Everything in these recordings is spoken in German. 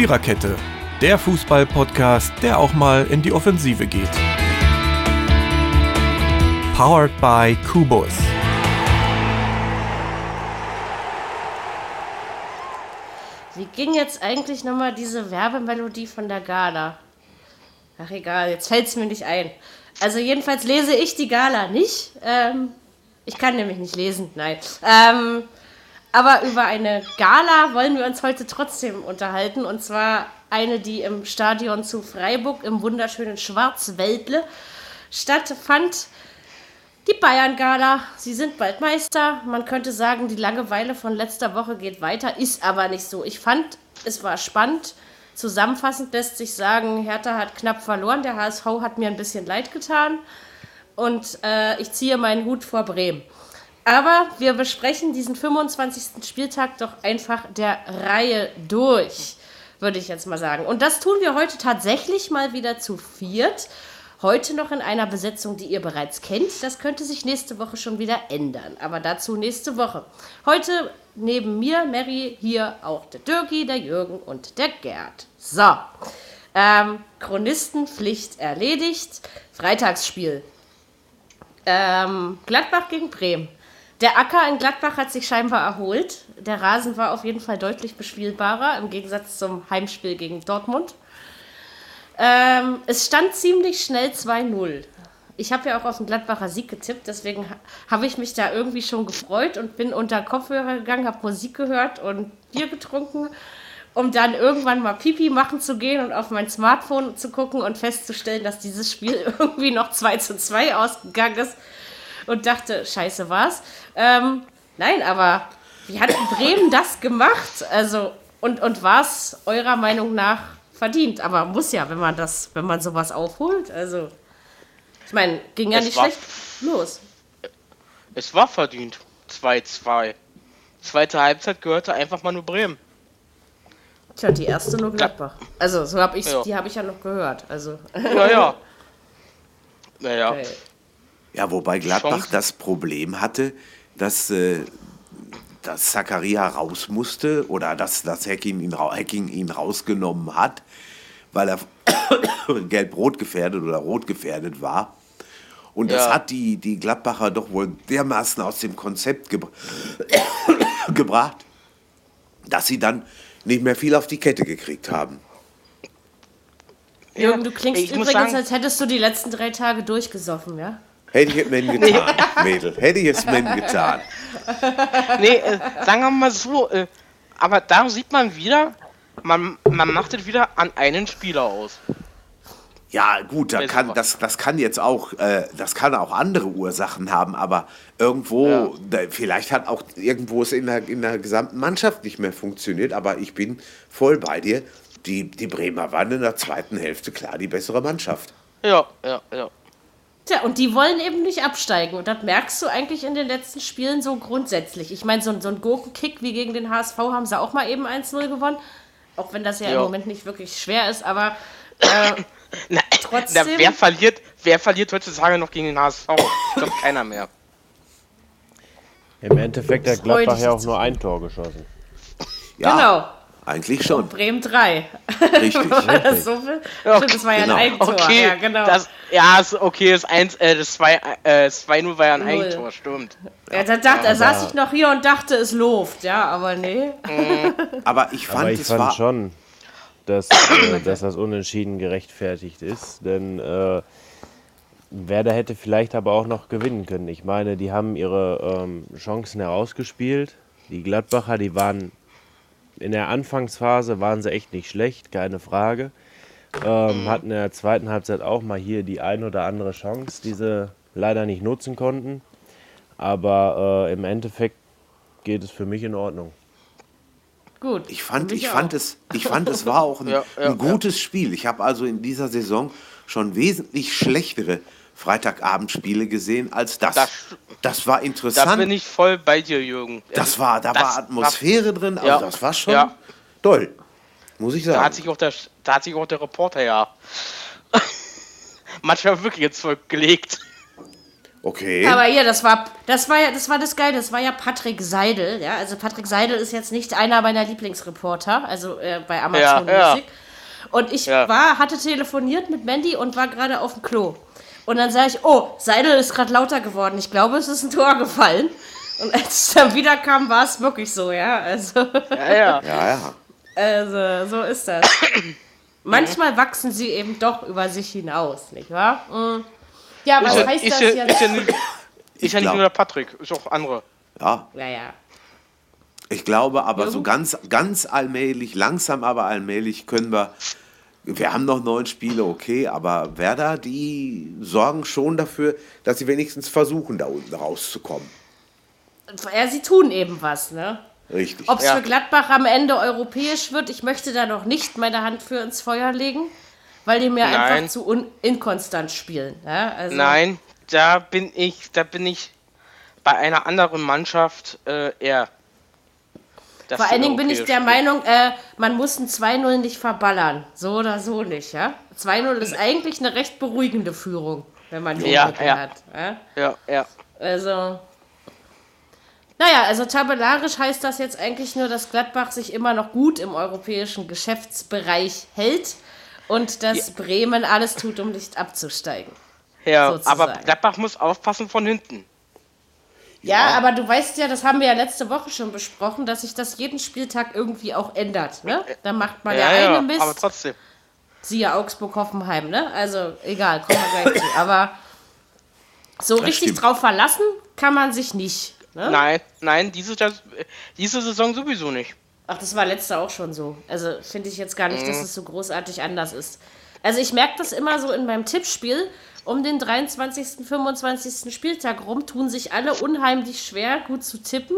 Viererkette, der Fußball-Podcast, der auch mal in die Offensive geht. Powered by Kubus. Wie ging jetzt eigentlich nochmal diese Werbemelodie von der Gala? Ach egal, jetzt fällt es mir nicht ein. Also jedenfalls lese ich die Gala nicht. Ähm, ich kann nämlich nicht lesen, nein. Ähm, aber über eine Gala wollen wir uns heute trotzdem unterhalten. Und zwar eine, die im Stadion zu Freiburg im wunderschönen Schwarzwäldle stattfand. Die Bayern-Gala. Sie sind bald Meister. Man könnte sagen, die Langeweile von letzter Woche geht weiter, ist aber nicht so. Ich fand, es war spannend. Zusammenfassend lässt sich sagen, Hertha hat knapp verloren. Der HSV hat mir ein bisschen leid getan. Und äh, ich ziehe meinen Hut vor Bremen. Aber wir besprechen diesen 25. Spieltag doch einfach der Reihe durch, würde ich jetzt mal sagen. Und das tun wir heute tatsächlich mal wieder zu viert. Heute noch in einer Besetzung, die ihr bereits kennt. Das könnte sich nächste Woche schon wieder ändern. Aber dazu nächste Woche. Heute neben mir, Mary, hier auch der Dirki, der Jürgen und der Gerd. So. Ähm, Chronistenpflicht erledigt. Freitagsspiel. Ähm, Gladbach gegen Bremen. Der Acker in Gladbach hat sich scheinbar erholt. Der Rasen war auf jeden Fall deutlich bespielbarer im Gegensatz zum Heimspiel gegen Dortmund. Ähm, es stand ziemlich schnell 2-0. Ich habe ja auch auf den Gladbacher Sieg getippt, deswegen habe ich mich da irgendwie schon gefreut und bin unter Kopfhörer gegangen, habe Musik gehört und Bier getrunken, um dann irgendwann mal Pipi machen zu gehen und auf mein Smartphone zu gucken und festzustellen, dass dieses Spiel irgendwie noch 2 zu 2 ausgegangen ist und dachte, scheiße war's. Ähm, nein, aber wie hat Bremen das gemacht? Also, und, und war es eurer Meinung nach verdient? Aber muss ja, wenn man das, wenn man sowas aufholt. Also, ich meine, ging ja es nicht schlecht los. Es war verdient. 2-2. Zweite Halbzeit gehörte einfach mal nur Bremen. Tja, die erste nur Gladbach. Also, so habe ich ja. die habe ich ja noch gehört. Also. Naja. Naja. Okay. Ja, wobei Gladbach Chance. das Problem hatte, dass, äh, dass Zakaria raus musste oder dass, dass Hacking, ihn, Hacking ihn rausgenommen hat, weil er gelb-rot gefährdet oder rot gefährdet war. Und ja. das hat die, die Gladbacher doch wohl dermaßen aus dem Konzept gebr gebracht, dass sie dann nicht mehr viel auf die Kette gekriegt haben. Jürgen, du klingst übrigens, sagen, als hättest du die letzten drei Tage durchgesoffen, ja? Hätte ich es mir getan, nee. Mädel. Hätte ich es mir getan. Nee, äh, sagen wir mal so, äh, aber da sieht man wieder, man, man macht es wieder an einen Spieler aus. Ja, gut, da kann, das, das kann jetzt auch, äh, das kann auch andere Ursachen haben, aber irgendwo, ja. da, vielleicht hat auch irgendwo es in der, in der gesamten Mannschaft nicht mehr funktioniert, aber ich bin voll bei dir. Die, die Bremer waren in der zweiten Hälfte klar die bessere Mannschaft. Ja, ja, ja. Tja, und die wollen eben nicht absteigen. Und das merkst du eigentlich in den letzten Spielen so grundsätzlich. Ich meine, so, so ein Gurkenkick wie gegen den HSV haben sie auch mal eben 1-0 gewonnen. Auch wenn das ja, ja, im Moment nicht wirklich schwer ist, aber äh, na, trotzdem. Na, wer, verliert, wer verliert heutzutage noch gegen den HSV? Ich glaube, keiner mehr. Im Endeffekt hat Gladbach ja auch nur ein Tor geschossen. Ja. Genau. Eigentlich schon. Und Bremen 3. Richtig. war das so viel? Okay. Stimmt, das war ja genau. ein Eigentor. Okay, ja, genau. Das, ja, okay, das 1, äh, das 2, äh, 2-0 war ja ein Null. Eigentor, stimmt. Ja, da, dachte, da saß ich noch hier und dachte, es loft, ja, aber nee. Mhm. aber ich fand, aber ich es fand war schon, dass, äh, dass das Unentschieden gerechtfertigt ist, denn äh, Werder hätte vielleicht aber auch noch gewinnen können. Ich meine, die haben ihre ähm, Chancen herausgespielt. Die Gladbacher, die waren in der Anfangsphase waren sie echt nicht schlecht, keine Frage. Ähm, hatten in der zweiten Halbzeit auch mal hier die ein oder andere Chance, die sie leider nicht nutzen konnten. Aber äh, im Endeffekt geht es für mich in Ordnung. Gut. Ich fand, ich fand, es, ich fand, es war auch ein, ja, ja, ein gutes ja. Spiel. Ich habe also in dieser Saison schon wesentlich schlechtere Freitagabendspiele gesehen als das. das. Das war interessant. Da bin ich voll bei dir, Jürgen. Das war, da das war Atmosphäre war, drin, also ja. das war schon ja. toll. Muss ich sagen. Da hat sich auch der, da hat sich auch der Reporter ja manchmal wirklich ins Volk gelegt. Okay. Aber hier, das war, das war ja, das war das Geile, das war ja Patrick Seidel, ja. Also Patrick Seidel ist jetzt nicht einer meiner Lieblingsreporter, also äh, bei Amazon Ja, Music. Und ich Ja. war, hatte telefoniert mit Mandy und war gerade auf dem Klo. Und dann sage ich, oh, Seidel ist gerade lauter geworden. Ich glaube, es ist ein Tor gefallen. Und als ich dann wieder kam, war es wirklich so, ja. Also, Ja, ja. Ja, ja. also so ist das. Manchmal wachsen sie eben doch über sich hinaus, nicht wahr? Mm. Ja, was Ist ja, heißt ist das ja, jetzt? ist ja nicht, ist ja nicht nur der Patrick, ist auch andere. Ja, ja, ja. ich glaube aber so ganz, ganz allmählich, langsam aber allmählich können wir. Wir haben noch neun Spiele, okay, aber Werder, die sorgen schon dafür, dass sie wenigstens versuchen, da unten rauszukommen. Ja, sie tun eben was, ne? Richtig. Ob es Ja. für Gladbach am Ende europäisch wird, ich möchte da noch nicht meine Hand für ins Feuer legen, weil die mir Nein. einfach zu un inkonstant spielen. Ja, also Nein, da bin ich, da bin ich bei einer anderen Mannschaft äh, eher. Dass Vor allen Dingen bin ich der spielen. Meinung, äh, man muss ein 2-0 nicht verballern. So oder so nicht, ja? 2-0 ist eigentlich eine recht beruhigende Führung, wenn man die Ja, ja. hat. Ja? Ja, ja. Also. Naja, also tabellarisch heißt das jetzt eigentlich nur, dass Gladbach sich immer noch gut im europäischen Geschäftsbereich hält und dass Bremen alles tut, um nicht abzusteigen. Ja, Sozusagen. aber Gladbach muss aufpassen von hinten. Ja, aber du weißt ja, das haben wir ja letzte Woche schon besprochen, dass sich das jeden Spieltag irgendwie auch ändert. Ne? Da macht mal der eine Mist, aber trotzdem. siehe Augsburg-Hoffenheim, ne? Also egal, kommen wir gleich zu. Aber so richtig stimmt. drauf verlassen kann man sich nicht. Ne? Nein, nein, diese, das, diese Saison sowieso nicht. Ach, das war letzte auch schon so. Also finde ich jetzt gar nicht, Mhm. dass es so großartig anders ist. Also ich merke das immer so in meinem Tippspiel. Um den 23., 25. Spieltag rum tun sich alle unheimlich schwer, gut zu tippen.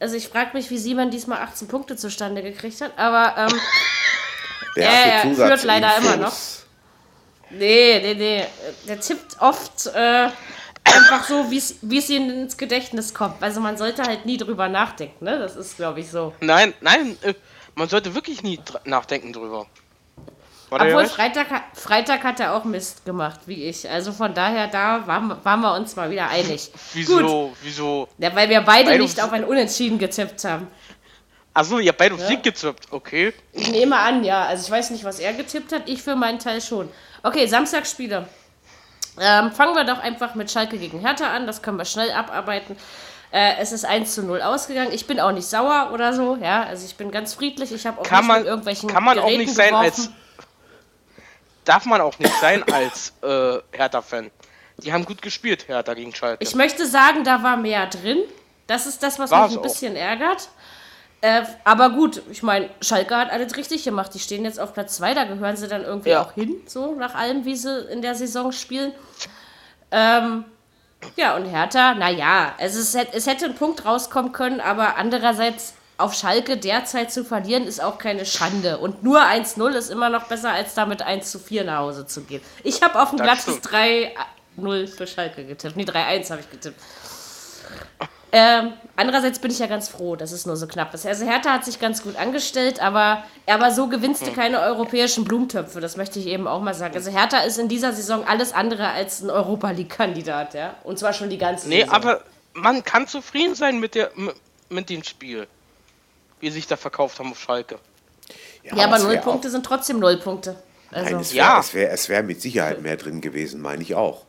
Also ich frage mich, wie Simon diesmal 18 Punkte zustande gekriegt hat. Aber ähm, Der für führt leider immer noch. nee, nee, nee. Der tippt oft äh, einfach so, wie es ihm ins Gedächtnis kommt. Also man sollte halt nie drüber nachdenken. Ne? Das ist, glaube ich, so. Nein, nein, äh, man sollte wirklich nie dr- nachdenken drüber. Obwohl? Freitag, Freitag hat er auch Mist gemacht, wie ich. Also von daher, da waren, wir- waren wir uns mal wieder einig. Wieso, Gut, wieso? ja, weil wir beide Weil du- nicht auf ein Unentschieden getippt haben. Achso, ihr habt beide auf Sieg gezippt, okay. Ich nehme an, ja. Also ich weiß nicht, was er getippt hat. Ich für meinen Teil schon. Okay, Samstagsspiele. Ähm, fangen wir doch einfach mit Schalke gegen Hertha an. Das können wir schnell abarbeiten. Äh, es ist 1 zu 0 ausgegangen. Ich bin auch nicht sauer oder so. Ja, also ich bin ganz friedlich. Ich habe auch Kann nicht man, irgendwelchen kann man auch Geräten nicht sein geworfen. als. Darf man auch nicht sein als äh, Hertha-Fan. Die haben gut gespielt, Hertha gegen Schalke. Ich möchte sagen, da war mehr drin. Das ist das, was War mich ein auch. bisschen ärgert. Äh, aber gut, ich meine, Schalke hat alles richtig gemacht. Die stehen jetzt auf Platz 2, da gehören sie dann irgendwie Ja. auch hin, so nach allem, wie sie in der Saison spielen. Ähm, ja, und Hertha, naja, es, ist, es hätte ein Punkt rauskommen können, aber andererseits auf Schalke derzeit zu verlieren, ist auch keine Schande. Und nur 1-0 ist immer noch besser, als damit 1 zu 4 nach Hause zu gehen. Ich habe auf ein Das glattes stimmt. 3-0 für Schalke getippt. Nee, 3-1 habe ich getippt. Ähm, andererseits bin ich ja ganz froh, dass es nur so knapp ist. Also Hertha hat sich ganz gut angestellt, aber, aber so gewinnst Hm. du keine europäischen Blumentöpfe. Das möchte ich eben auch mal sagen. Also Hertha ist in dieser Saison alles andere als ein Europa League-Kandidat, ja. Und zwar schon die ganze nee, Saison. aber man kann zufrieden sein mit, der, mit dem Spiel. Wie sie sich da verkauft haben auf Schalke. ja, aber es null Punkte sind trotzdem null Punkte. Also, nein, es Ja. wäre es wär, es wär mit Sicherheit mehr drin gewesen, meine ich auch.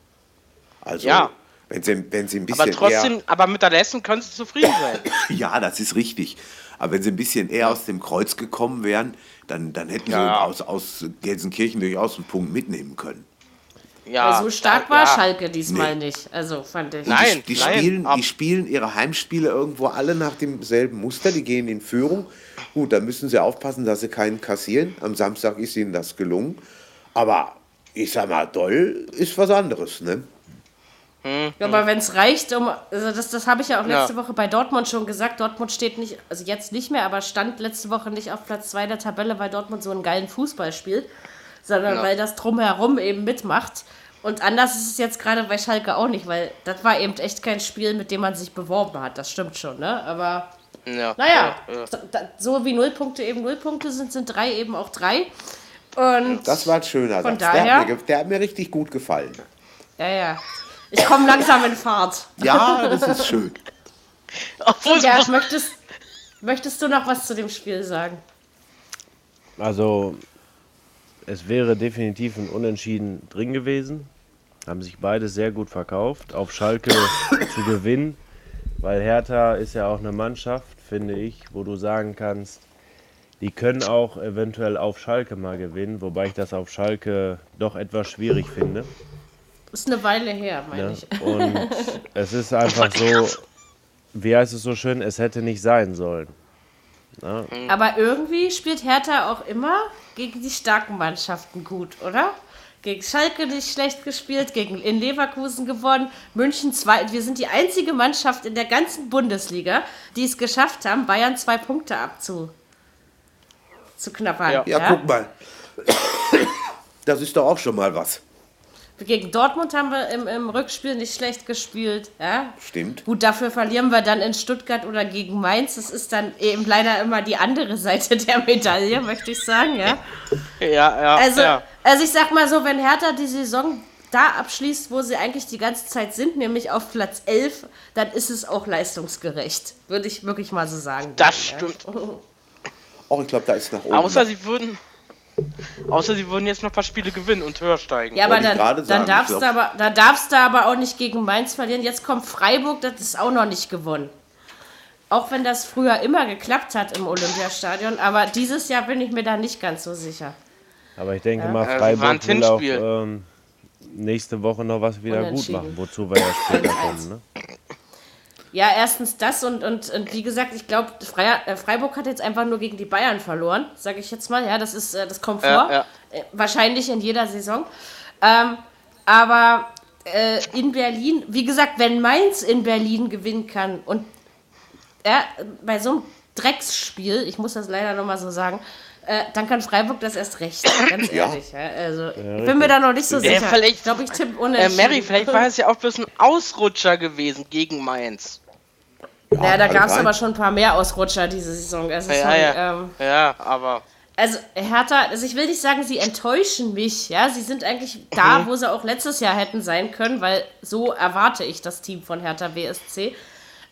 Also, Ja. wenn sie, wenn sie ein bisschen Aber trotzdem, aber mit der Leistung können sie zufrieden sein. eher, ja, das ist richtig. Aber wenn sie ein bisschen eher aus dem Kreuz gekommen wären, dann, dann hätten Ja. sie aus, aus Gelsenkirchen durchaus einen Punkt mitnehmen können. Ja, weil so stark war ja. Schalke diesmal Nee. nicht. Also fand ich. Nein. die, die, spielen, ab- die spielen ihre Heimspiele irgendwo alle nach demselben Muster. Die gehen in Führung. Gut, da müssen sie aufpassen, dass sie keinen kassieren. Am Samstag ist ihnen das gelungen. Aber ich sag mal, doll ist was anderes, ne? Ja, aber wenn es reicht, um. Also das, das habe ich ja auch letzte Ja. Woche bei Dortmund schon gesagt. Dortmund steht nicht, also jetzt nicht mehr, aber stand letzte Woche nicht auf Platz 2 der Tabelle, weil Dortmund so einen geilen Fußball spielt, sondern Ja. weil das drumherum eben mitmacht. Und anders ist es jetzt gerade bei Schalke auch nicht, weil das war eben echt kein Spiel, mit dem man sich beworben hat. Das stimmt schon, ne? Aber Ja, naja, ja, ja. so- wie Nullpunkte eben Nullpunkte sind, sind drei eben auch drei. Und Das war ein schöner Von Satz. Der daher- hat, mir, der hat mir richtig gut gefallen. Ja, ja. Ich komme langsam in Fahrt. Ja, das ist schön. Obwohl, Ja, möchtest, möchtest du noch was zu dem Spiel sagen? Also, es wäre definitiv ein Unentschieden drin gewesen. Haben sich beide sehr gut verkauft. Auf Schalke zu gewinnen, weil Hertha ist ja auch eine Mannschaft, finde ich, wo du sagen kannst, die können auch eventuell auf Schalke mal gewinnen, wobei ich das auf Schalke doch etwas schwierig finde. Ist eine Weile her, meine Ne? ich. Und es ist einfach so, wie heißt es so schön, es hätte nicht sein sollen. Ne? Aber irgendwie spielt Hertha auch immer gegen die starken Mannschaften gut, oder? Gegen Schalke nicht schlecht gespielt, gegen in Leverkusen gewonnen, München zwei. Wir sind die einzige Mannschaft in der ganzen Bundesliga, die es geschafft haben, Bayern zwei Punkte abzu zu knappern. Ja. Ja, guck mal. Das ist doch auch schon mal was. Gegen Dortmund haben wir im, im Rückspiel nicht schlecht gespielt. Ja? Stimmt. Gut, dafür verlieren wir dann in Stuttgart oder gegen Mainz. Das ist dann eben leider immer die andere Seite der Medaille, möchte ich sagen. Ja? ja, ja, Also, ja. also ich sag mal so, wenn Hertha die Saison da abschließt, wo sie eigentlich die ganze Zeit sind, nämlich auf Platz 11, dann ist es auch leistungsgerecht. Würde ich wirklich mal so sagen. Das Ja. stimmt. Auch ich glaube, da ist nach oben. Außer sie würden. Außer sie würden jetzt noch ein paar Spiele gewinnen und höher steigen. Ja, aber dann, gerade dann, sagen, darfst du aber, dann darfst du aber auch nicht gegen Mainz verlieren. Jetzt kommt Freiburg, das ist auch noch nicht gewonnen. Auch wenn das früher immer geklappt hat im Olympiastadion, aber dieses Jahr bin ich mir da nicht ganz so sicher. Aber ich denke Ja. mal, Äh, Freiburg ein will auch ähm, nächste Woche noch was wieder gut machen, wozu wir ja später 1-1. kommen. Ne? Ja, erstens das und, und, und wie gesagt, ich glaube, Freiburg hat jetzt einfach nur gegen die Bayern verloren, sage ich jetzt mal. Ja, das ist, äh, das kommt vor. Ja, ja. Äh, Wahrscheinlich in jeder Saison. Ähm, aber äh, in Berlin, wie gesagt, wenn Mainz in Berlin gewinnen kann und ja, bei so einem Drecksspiel, ich muss das leider nochmal so sagen, äh, dann kann Freiburg das erst recht, ganz Ja. ehrlich. Ja. Also, ich bin mir da noch nicht so Ja, sicher. vielleicht- ich glaube, ich tippe Äh, unentschieden. Mary, vielleicht war es ja auch bloß ein Ausrutscher gewesen gegen Mainz. Ja, da kann gab es aber schon ein paar mehr Ausrutscher diese Saison. Also, Ja, sorry, ja. Ähm, Ja, aber. also Hertha, also ich will nicht sagen, sie enttäuschen mich. Ja, sie sind eigentlich da, wo sie auch letztes Jahr hätten sein können, weil so erwarte ich das Team von Hertha BSC.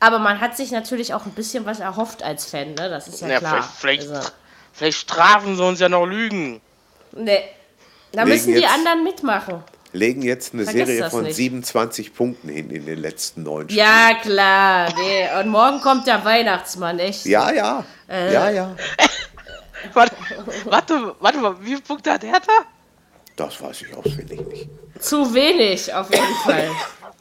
Aber man hat sich natürlich auch ein bisschen was erhofft als Fan, ne? Das ist ja, Ja, klar. vielleicht, vielleicht, Also, vielleicht strafen sie uns ja noch Lügen. nee. Da Legen müssen die jetzt- anderen mitmachen. Legen jetzt eine Vergiss Serie von nicht. 27 Punkten hin in den letzten neun Spielen. Ja, klar. Nee. Und morgen kommt der Weihnachtsmann, echt. Ja, ja. Äh. Ja, ja. Warte, warte, warte mal, wie viele Punkte hat Hertha? Das weiß ich auswendig nicht. Zu wenig, auf jeden Fall.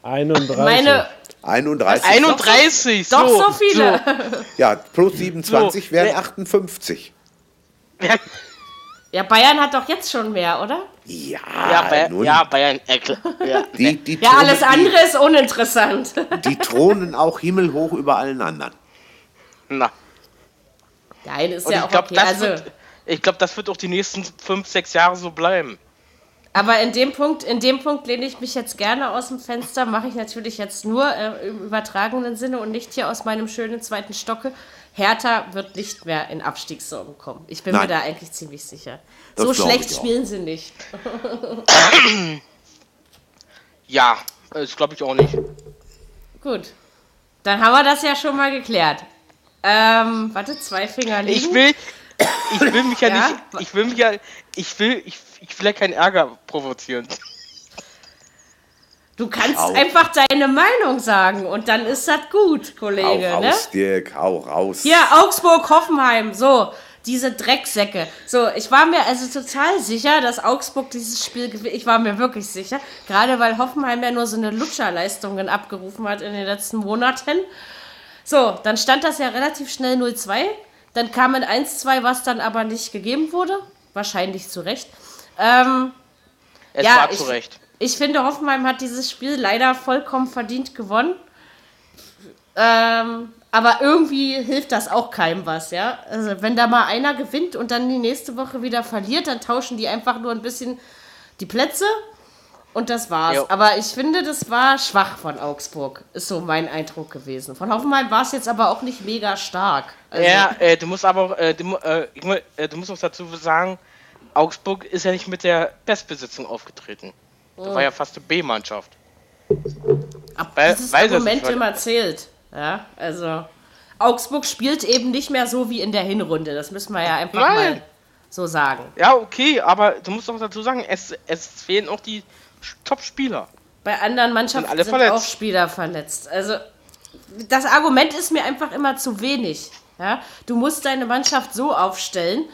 31. Meine, 31. 31, doch so, so viele. Ja, plus 27 So, wären wer- 58. So. Ja, Bayern hat doch jetzt schon mehr, oder? Ja, Ja, Bayern, nun, ja, Bayern, äh, ja. Die, die, Ja, alles andere ist uninteressant. Die, thronen auch himmelhoch über allen anderen. Na, Nein, ist und ja ich auch glaube, okay. das, Also, wird, ich glaub, das wird auch die nächsten 5, 6 Jahre so bleiben. aber in dem Punkt, in dem Punkt lehne ich mich jetzt gerne aus dem Fenster. Mache ich natürlich jetzt nur äh, im übertragenen Sinne und nicht hier aus meinem schönen zweiten Stocke. Hertha wird nicht mehr in Abstiegssorgen kommen. Ich bin mir Nein. da eigentlich ziemlich sicher. Das so schlecht spielen sie nicht. Ja, das glaube ich auch nicht. Gut. Dann haben wir das ja schon mal geklärt. Ähm, warte, zwei Finger liegen. Ich will, ich will mich ja, Ja? nicht, ich will mich ja, ich will, ich, ich will ja keinen Ärger provozieren. Du kannst Au. einfach deine Meinung sagen und dann ist das gut, Hau Kollege. Ne? raus, Dirk, hau raus. Hier, Augsburg, Hoffenheim, so, diese Drecksäcke. So, ich war mir also total sicher, dass Augsburg dieses Spiel gewinnt. Ich war mir wirklich sicher, gerade weil Hoffenheim ja nur so eine Lutscherleistungen abgerufen hat in den letzten Monaten. So, dann stand das ja relativ schnell 0-2. Dann kam ein 1-2, was dann aber nicht gegeben wurde. Wahrscheinlich zu Recht. Ähm, Es Ja, war ich- zu Recht. Ich finde, Hoffenheim hat dieses Spiel leider vollkommen verdient gewonnen. Ähm, aber irgendwie hilft das auch keinem was, ja. Also wenn da mal einer gewinnt und dann die nächste Woche wieder verliert, dann tauschen die einfach nur ein bisschen die Plätze und das war's. Jo. Aber ich finde, das war schwach von Augsburg, ist so mein Eindruck gewesen. Von Hoffenheim war es jetzt aber auch nicht mega stark. Also, Ja, äh, du musst aber auch, äh, du, äh, äh, du musst auch dazu sagen, Augsburg ist ja nicht mit der Bestbesitzung aufgetreten. Das war ja fast eine B-Mannschaft. Ab dieses Argument immer zählt. Ja, also Augsburg spielt eben nicht mehr so wie in der Hinrunde. Das müssen wir ja einfach Nein. mal so sagen. Ja, okay, aber du musst doch dazu sagen, es, es fehlen auch die Top-Spieler. Bei anderen Mannschaften sind, sind auch Spieler verletzt. Also das Argument ist mir einfach immer zu wenig. Ja? Du musst deine Mannschaft so aufstellen,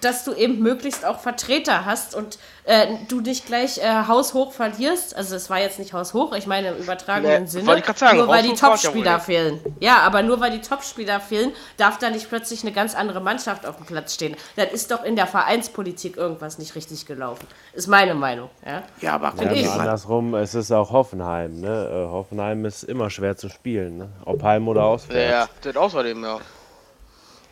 dass du eben möglichst auch Vertreter hast und äh, du nicht gleich äh, haushoch verlierst. Also es war jetzt nicht haushoch, ich meine im übertragenen nee, Sinne. Sagen, nur weil die Topspieler ja fehlen. Ja, aber nur weil die Topspieler fehlen, darf da nicht plötzlich eine ganz andere Mannschaft auf dem Platz stehen. Das ist doch in der Vereinspolitik irgendwas nicht richtig gelaufen. Ist meine Meinung. Ja, ja aber ja, andersrum, es ist auch Hoffenheim. Ne? Äh, Hoffenheim ist immer schwer zu spielen. Ne? Ob Heim oder auswärts. Ja, ja, das außerdem, ja.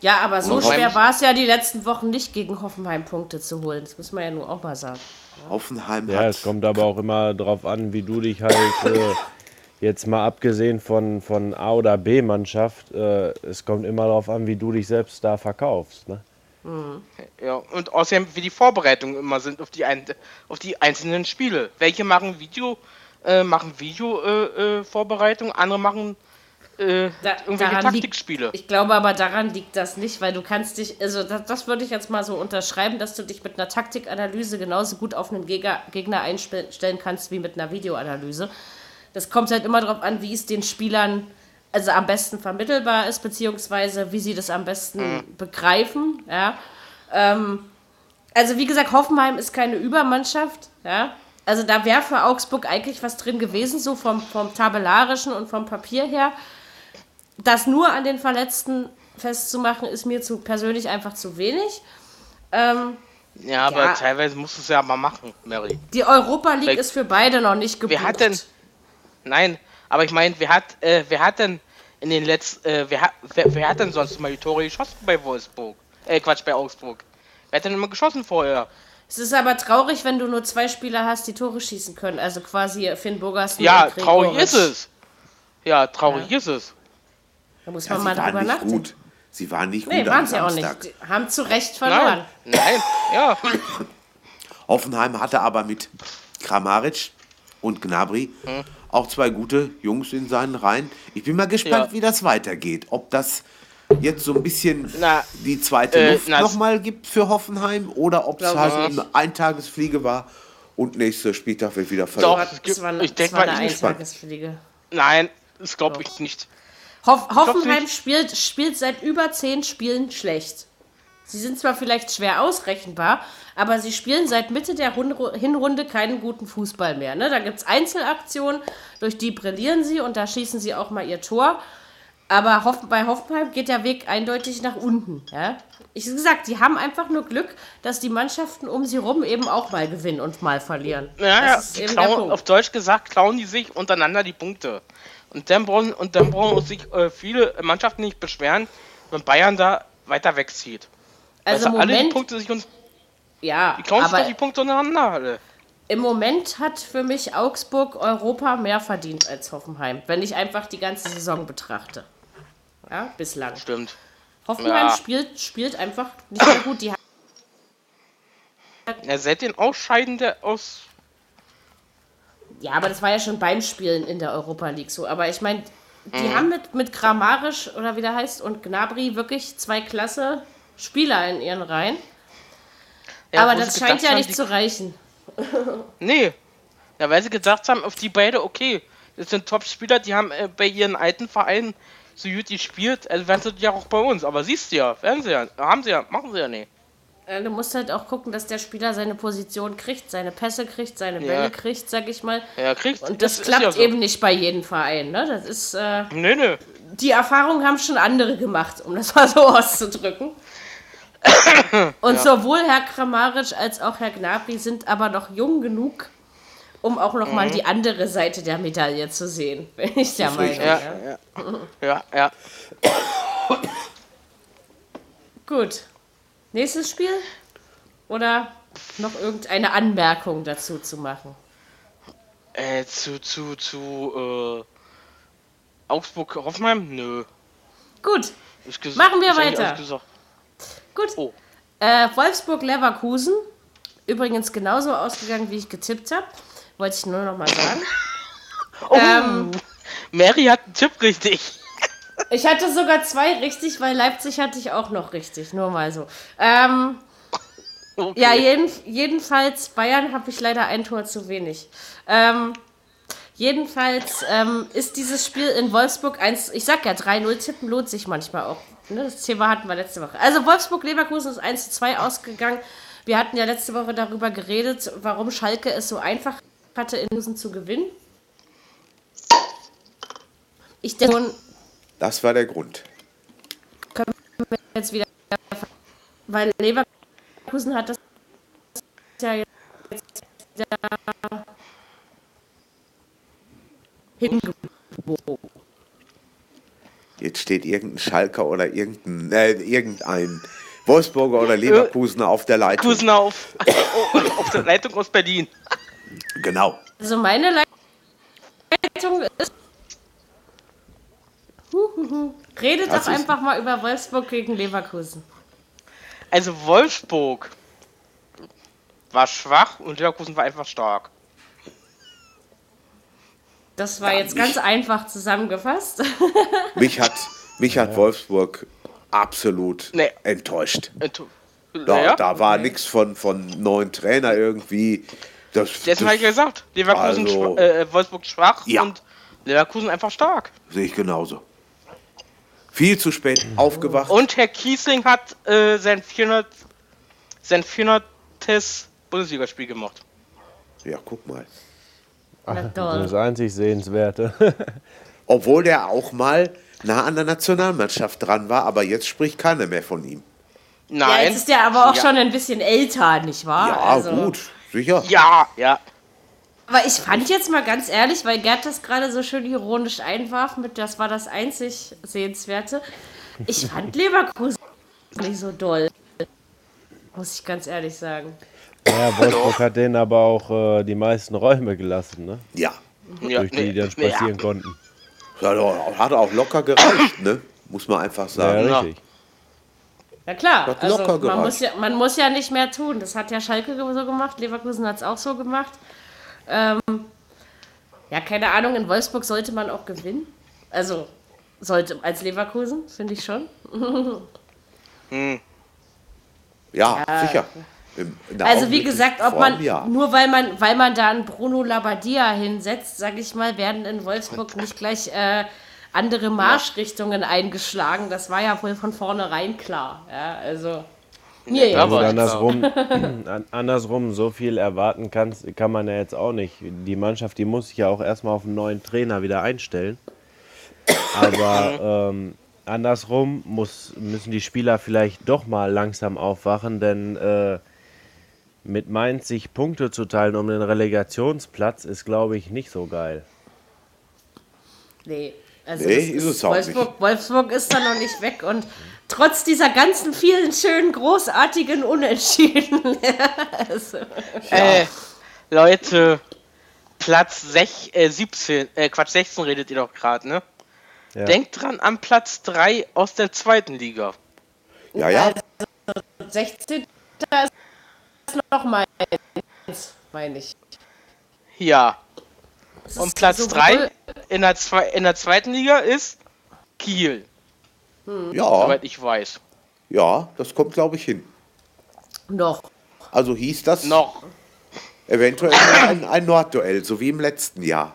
Ja, aber so schwer war es ja die letzten Wochen nicht, gegen Hoffenheim Punkte zu holen. Das muss man ja nur auch mal sagen. Hoffenheim Ja, es kommt aber auch immer darauf an, wie du dich halt, äh, jetzt mal abgesehen von, von A- oder B-Mannschaft, äh, es kommt immer darauf an, wie du dich selbst da verkaufst. Ne? Mhm. Ja, und außerdem, wie die Vorbereitungen immer sind auf die, ein, auf die einzelnen Spiele. Welche machen Video, äh, machen Video-Vorbereitung, äh, äh, andere machen äh, da, irgendwelche Taktikspiele. Liegt, ich glaube aber daran liegt das nicht, weil du kannst dich, also das, das, würde ich jetzt mal so unterschreiben, dass du dich mit einer Taktikanalyse genauso gut auf einen Gegner, Gegner einstellen kannst wie mit einer Videoanalyse. Das kommt halt immer darauf an, wie es den Spielern also am besten vermittelbar ist, beziehungsweise wie sie das am besten mhm. begreifen. Ja. Ähm, also wie gesagt, Hoffenheim ist keine Übermannschaft. Ja. Also da wäre für Augsburg eigentlich was drin gewesen, so vom, vom tabellarischen und vom Papier her das nur an den Verletzten festzumachen, ist mir zu, persönlich einfach zu wenig. Ähm, ja, aber ja, teilweise musst du es ja mal machen, Mary. Die Europa League Weil, ist für beide noch nicht gebucht. Wer hat denn. Nein, aber ich meine, wer hat, äh, wer hat denn in den letzten. Äh, wer, wer, wer, hat denn sonst mal die Tore geschossen bei Wolfsburg? Äh, Quatsch, bei Augsburg. Wer hat denn immer geschossen vorher? Es ist aber traurig, wenn du nur zwei Spieler hast, die Tore schießen können. Also quasi Finn Burgersen Ja, traurig ist es. Ja, traurig ja. ist es. Da muss man ja, mal drüber nachdenken. Gut. Sie waren nicht gut. Nee, waren sie auch nicht. Die haben zu Recht verloren. Nein, Nein. ja. Hoffenheim hatte aber mit Kramaric und Gnabry hm. auch zwei gute Jungs in seinen Reihen. Ich bin mal gespannt, ja. wie das weitergeht. Ob das jetzt so ein bisschen na, die zweite äh, Luft nochmal gibt für Hoffenheim oder ob es halt eine Eintagesfliege war und nächster Spieltag wird wieder verloren. Doch, es war, ich denke mal, eine Eintagesfliege. Nein, das glaube ich nicht. Hoff Hoffenheim spielt, spielt seit über zehn Spielen schlecht. Sie sind zwar vielleicht schwer ausrechenbar, aber sie spielen seit Mitte der Hinrunde keinen guten Fußball mehr. Ne? Da gibt es Einzelaktionen, durch die brillieren sie und da schießen sie auch mal ihr Tor. Aber bei Hoffenheim geht der Weg eindeutig nach unten. Ja? Ich habe gesagt, die haben einfach nur Glück, dass die Mannschaften um sie rum eben auch mal gewinnen und mal verlieren. Ja, ja klauen, auf Deutsch gesagt, klauen die sich untereinander die Punkte. Und dann brauchen, und dann brauchen sich äh, viele Mannschaften nicht beschweren, wenn Bayern da weiter wegzieht. Also weißt Moment, alle die Punkte sich uns. Ja, die klauen sich die Punkte untereinander alle. Im Moment hat für mich Augsburg Europa mehr verdient als Hoffenheim, wenn ich einfach die ganze Saison betrachte. Ja, bislang. Stimmt. Hoffenheim ja. spielt, spielt einfach nicht mehr gut. Die ja, seit den Ausscheiden der aus ja, aber das war ja schon beim Spielen in der Europa League so. Aber ich meine, die mhm. haben mit, mit Kramarisch oder wie der heißt und Gnabry wirklich zwei klasse Spieler in ihren Reihen. Ja, aber das scheint ja nicht zu reichen. nee. Ja, weil sie gesagt haben, auf die beide, okay, das sind Top-Spieler, die haben äh, bei ihren alten Vereinen so gut gespielt, also werden sie ja auch bei uns. Aber siehst du ja, werden sie ja, haben sie ja, machen sie ja nicht. Äh, du musst halt auch gucken, dass der Spieler seine Position kriegt, seine Pässe kriegt, seine Bälle ja. kriegt, sag ich mal. Ja, kriegt. Und das, das klappt ja so. eben nicht bei jedem Verein, ne? Das ist. Äh, nö, nö. Die Erfahrung haben schon andere gemacht, um das mal so auszudrücken. Und ja. sowohl Herr Kramaric als auch Herr Gnabry sind aber noch jung genug, um auch noch mhm. mal die andere Seite der Medaille zu sehen, wenn ich der Meinung ja, ja. ja, ja. Gut. Nächstes Spiel? Oder noch irgendeine Anmerkung dazu zu machen? Äh, zu, zu, zu, äh, Augsburg-Hoffenheim? Nö. Gut. Machen wir weiter. Gut. Oh. Äh, Wolfsburg-Leverkusen. Übrigens genauso ausgegangen, wie ich getippt habe. Wollte ich nur noch mal sagen. Oh, ähm, Mary hat einen Tipp richtig. Ich hatte sogar zwei richtig, weil Leipzig hatte ich auch noch richtig. Nur mal so. Ähm, okay. Ja, jeden, jedenfalls Bayern habe ich leider ein Tor zu wenig. Ähm, jedenfalls ähm, ist dieses Spiel in Wolfsburg eins. Ich sag ja, 3-0 tippen lohnt sich manchmal auch. Ne? Das Thema hatten wir letzte Woche. Also Wolfsburg-Leverkusen ist 1 2 ausgegangen. Wir hatten ja letzte Woche darüber geredet, warum Schalke es so einfach hatte, in Husen zu gewinnen. Ich denke, das war der Grund. Können wir jetzt wieder, weil Leverkusen hat das ja jetzt hingebogen. Jetzt steht irgendein Schalker oder irgendein, äh, irgendein Wolfsburger oder Leverkusener auf der Leitung. Leverkusener auf, auf der Leitung aus Berlin. Genau. Also meine Leitung ist Redet doch einfach mal über Wolfsburg gegen Leverkusen. Also Wolfsburg war schwach und Leverkusen war einfach stark. Das war ja, jetzt ganz einfach zusammengefasst. mich hat, mich hat Wolfsburg absolut nee. enttäuscht. Ent da, ja? da war nee. nichts von, von neuen Trainer irgendwie. Das, das habe ich gesagt. Leverkusen also, schwa äh, Wolfsburg schwach ja. und Leverkusen einfach stark. Sehe ich genauso. Viel zu spät aufgewacht. Und Herr Kiesling hat äh, sein 400 sein 400 Bundesligaspiel gemacht. Ja, guck mal. Ach, das einzig Sehenswerte. Obwohl der auch mal nah an der Nationalmannschaft dran war, aber jetzt spricht keiner mehr von ihm. Nein. Ja, jetzt ist der aber auch ja. schon ein bisschen älter, nicht wahr? Ja, also. gut, sicher. Ja, ja. Aber ich fand jetzt mal ganz ehrlich, weil Gerd das gerade so schön ironisch einwarf, mit das war das einzig Sehenswerte. Ich fand Leverkusen nicht so doll. Muss ich ganz ehrlich sagen. Ja, Wolfsburg hat denen aber auch äh, die meisten Räume gelassen, ne? Ja. Durch die, die dann spazieren ja. konnten. Hat auch locker gereicht, ne? Muss man einfach sagen. Ja, richtig. Ja klar, also man muss ja, man muss ja nicht mehr tun. Das hat ja Schalke so gemacht, Leverkusen hat es auch so gemacht. Ähm, ja, keine Ahnung, in Wolfsburg sollte man auch gewinnen. Also sollte als Leverkusen, finde ich schon. hm. ja, ja, sicher. Also wie gesagt, ob man ja. nur weil man weil man da einen Bruno Labbadia hinsetzt, sage ich mal, werden in Wolfsburg nicht gleich äh, andere Marschrichtungen eingeschlagen. Das war ja wohl von vornherein klar. Ja, also mir ja, also andersrum, andersrum, so viel erwarten kann's, kann man ja jetzt auch nicht. Die Mannschaft, die muss sich ja auch erstmal auf einen neuen Trainer wieder einstellen. Aber ähm, andersrum muss, müssen die Spieler vielleicht doch mal langsam aufwachen, denn äh, mit Mainz sich Punkte zu teilen um den Relegationsplatz ist, glaube ich, nicht so geil. Nee, also nee, ist, ist Wolfsburg, Wolfsburg ist da noch nicht weg und trotz dieser ganzen vielen schönen, großartigen Unentschieden. also. äh, Leute, Platz sech, äh, 17, äh, Quatsch, 16 redet ihr doch gerade, ne? Ja. Denkt dran an Platz 3 aus der zweiten Liga. Ja, ja. Also 16. ist noch meins, meine ich. Ja. Und Platz 3 in, der in der zweiten Liga ist Kiel. Hm. Ja. Soweit ich weiß. Ja, das kommt, glaube ich, hin. Noch. Also hieß das noch eventuell ein, ein Nordduell, so wie im letzten Jahr.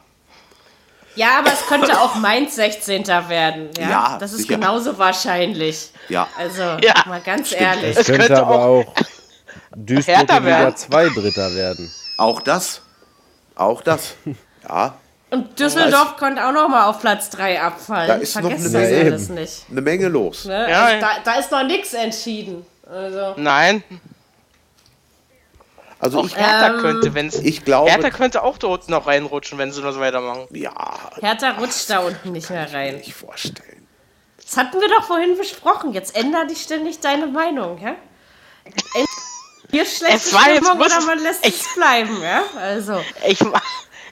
Ja, aber es könnte auch Mainz 16. werden. Ja, ja das ist sicher. genauso wahrscheinlich. Ja. Also, ja. mal ganz Stimmt. ehrlich. Es könnte, könnte aber auch Duisburg Liga 2 Dritter werden. Auch das? Auch das? Ja. Und Düsseldorf konnte auch noch mal auf Platz 3 abfallen. Da ist Vergesst noch eine Menge, nicht. eine Menge los. Ne? Ja, also da, da, ist noch nichts entschieden. Also. Nein. Also auch ich, Hertha ähm, könnte, wenn ich glaube, Hertha könnte auch da unten noch reinrutschen, wenn sie so weitermachen. Ja. Hertha rutscht da unten nicht mehr rein. Kann ich vorstellen. Das hatten wir doch vorhin besprochen. Jetzt ändere dich ständig deine Meinung, ja? Hier schlechte es war Stimmung jetzt, oder man lässt ich, es bleiben, ja? Also. Ich,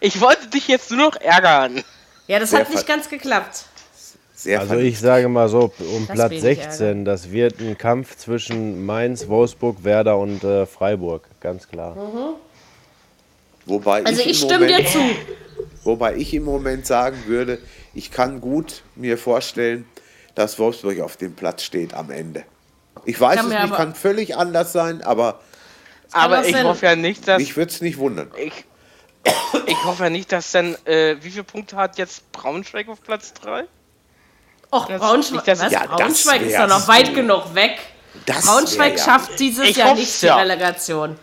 ich wollte dich jetzt nur noch ärgern. Ja, das Sehr hat nicht ganz geklappt. Sehr also ich sage mal so, um das Platz 16, das wird ein Kampf zwischen Mainz, Wolfsburg, Werder und äh, Freiburg, ganz klar. Mhm. Wobei also ich, ich stimme Moment, dir zu. Wobei ich im Moment sagen würde, ich kann gut mir vorstellen, dass Wolfsburg auf dem Platz steht am Ende. Ich weiß Kann es nicht, kann völlig anders sein, aber Aber ich hoffe ja nicht, dass. mich würde es nicht wundern. Ich, ich hoffe ja nicht, dass dann. Äh, wie viele Punkte hat jetzt Braunschweig auf Platz 3? Och, Das- Braunschweig, was? Ja, das Braunschweig ist doch noch weit genug weg. Das Braunschweig wär ja- schafft dieses Ich Jahr nicht die ja. Relegation.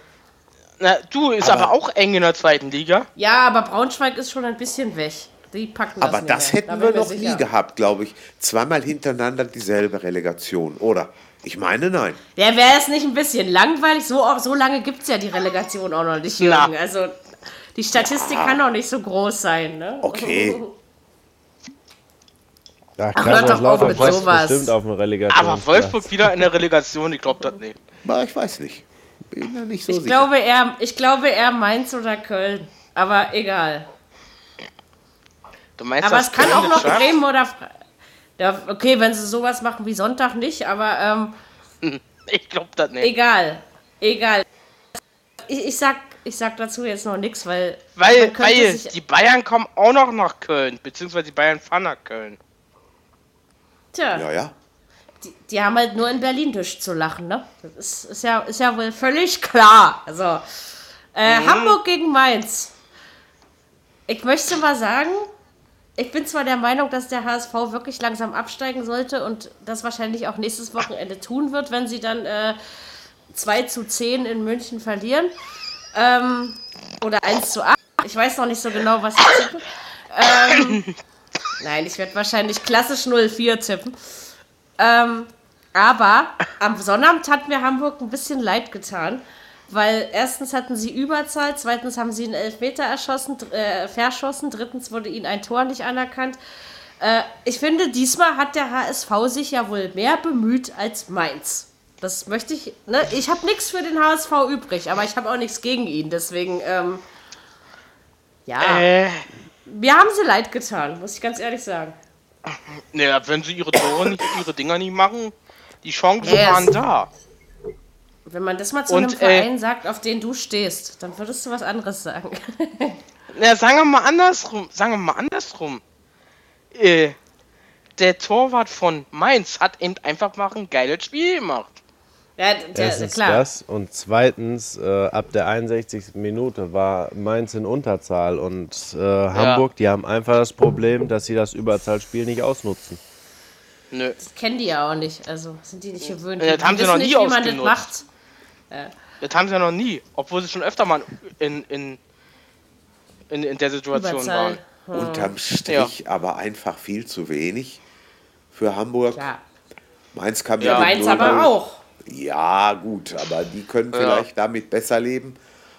Na, du, ist aber, Aber- auch eng in der zweiten Liga. Ja, aber Braunschweig ist schon ein bisschen weg. Die packen das Aber das mehr. hätten Da wir noch mir nie sicher. gehabt, glaube ich. Zweimal hintereinander dieselbe Relegation, oder? Ich meine, nein. Der wäre es nicht ein bisschen langweilig. So, so lange gibt es ja die Relegation auch noch nicht. Jürgen. Also die Statistik kann doch nicht so groß sein. Ne? Okay. Da Ach, hört doch auf mit sowas. bestimmt auf dem Relegation. Aber Wolfsburg wieder in der Relegation, ich glaube das nicht. Aber ich weiß nicht. Bin da nicht so Ich sicher. glaube, eher, ich glaube eher Mainz oder Köln. Aber egal. Du meinst, Aber es kann auch noch schafft? Bremen oder. Fre ja, okay, wenn sie sowas machen wie Sonntag nicht, aber ähm, Ich glaube das nicht. egal. Egal. Ich, ich, sag, ich sag dazu jetzt noch nichts, weil. Weil, weil die Bayern kommen auch noch nach Köln, beziehungsweise die Bayern fahren nach Köln. Tja, Ja, ja. die, die haben halt nur in Berlin durchzulachen, ne? Das ist, ist, ja, ist ja wohl völlig klar. Also, äh, Mhm. Hamburg gegen Mainz. Ich möchte mal sagen, ich bin zwar der Meinung, dass der HSV wirklich langsam absteigen sollte und das wahrscheinlich auch nächstes Wochenende tun wird, wenn sie dann äh, 2 zu 10 in München verlieren. Ähm, oder 1 zu 8. Ich weiß noch nicht so genau, was ich tippe. Ähm, nein, ich werde wahrscheinlich klassisch 0-4 tippen. Ähm, aber am Sonnabend hat mir Hamburg ein bisschen leid getan, weil erstens hatten sie Überzahl, zweitens haben sie einen Elfmeter erschossen, äh, verschossen, drittens wurde ihnen ein Tor nicht anerkannt. Äh, ich finde, diesmal hat der HSV sich ja wohl mehr bemüht als Mainz. Das möchte ich. Ne? Ich habe nichts für den HSV übrig, aber ich habe auch nichts gegen ihn. Deswegen, ähm, ja, Äh, mir haben sie leid getan, muss ich ganz ehrlich sagen. naja, wenn sie ihre Tore nicht, ihre Dinger nicht machen, die Chancen Yes. waren da. Wenn man das mal zu Und, einem Verein sagt, auf den du stehst, dann würdest du was anderes sagen. Na, sagen wir mal andersrum, sagen wir mal andersrum. Äh, der Torwart von Mainz hat eben einfach mal ein geiles Spiel gemacht. Ja, der, Erstens klar. das und zweitens, äh, ab der 61. Minute war Mainz in Unterzahl und äh, Hamburg, die haben einfach das Problem, dass sie das Überzahlspiel nicht ausnutzen. Nö. Das kennen die ja auch nicht. Also sind die nicht gewöhnt. Ja, das Die haben sie noch nie nicht, wie man das ausgenutzt. macht. Das haben sie ja noch nie, obwohl sie schon öfter mal in, in, in, in der Situation Überzahl. waren. Unterm Strich aber einfach viel zu wenig für Hamburg. Ja. Mainz kam Ja. dem Mainz 0-0. aber auch. Ja, gut, aber die können vielleicht damit besser leben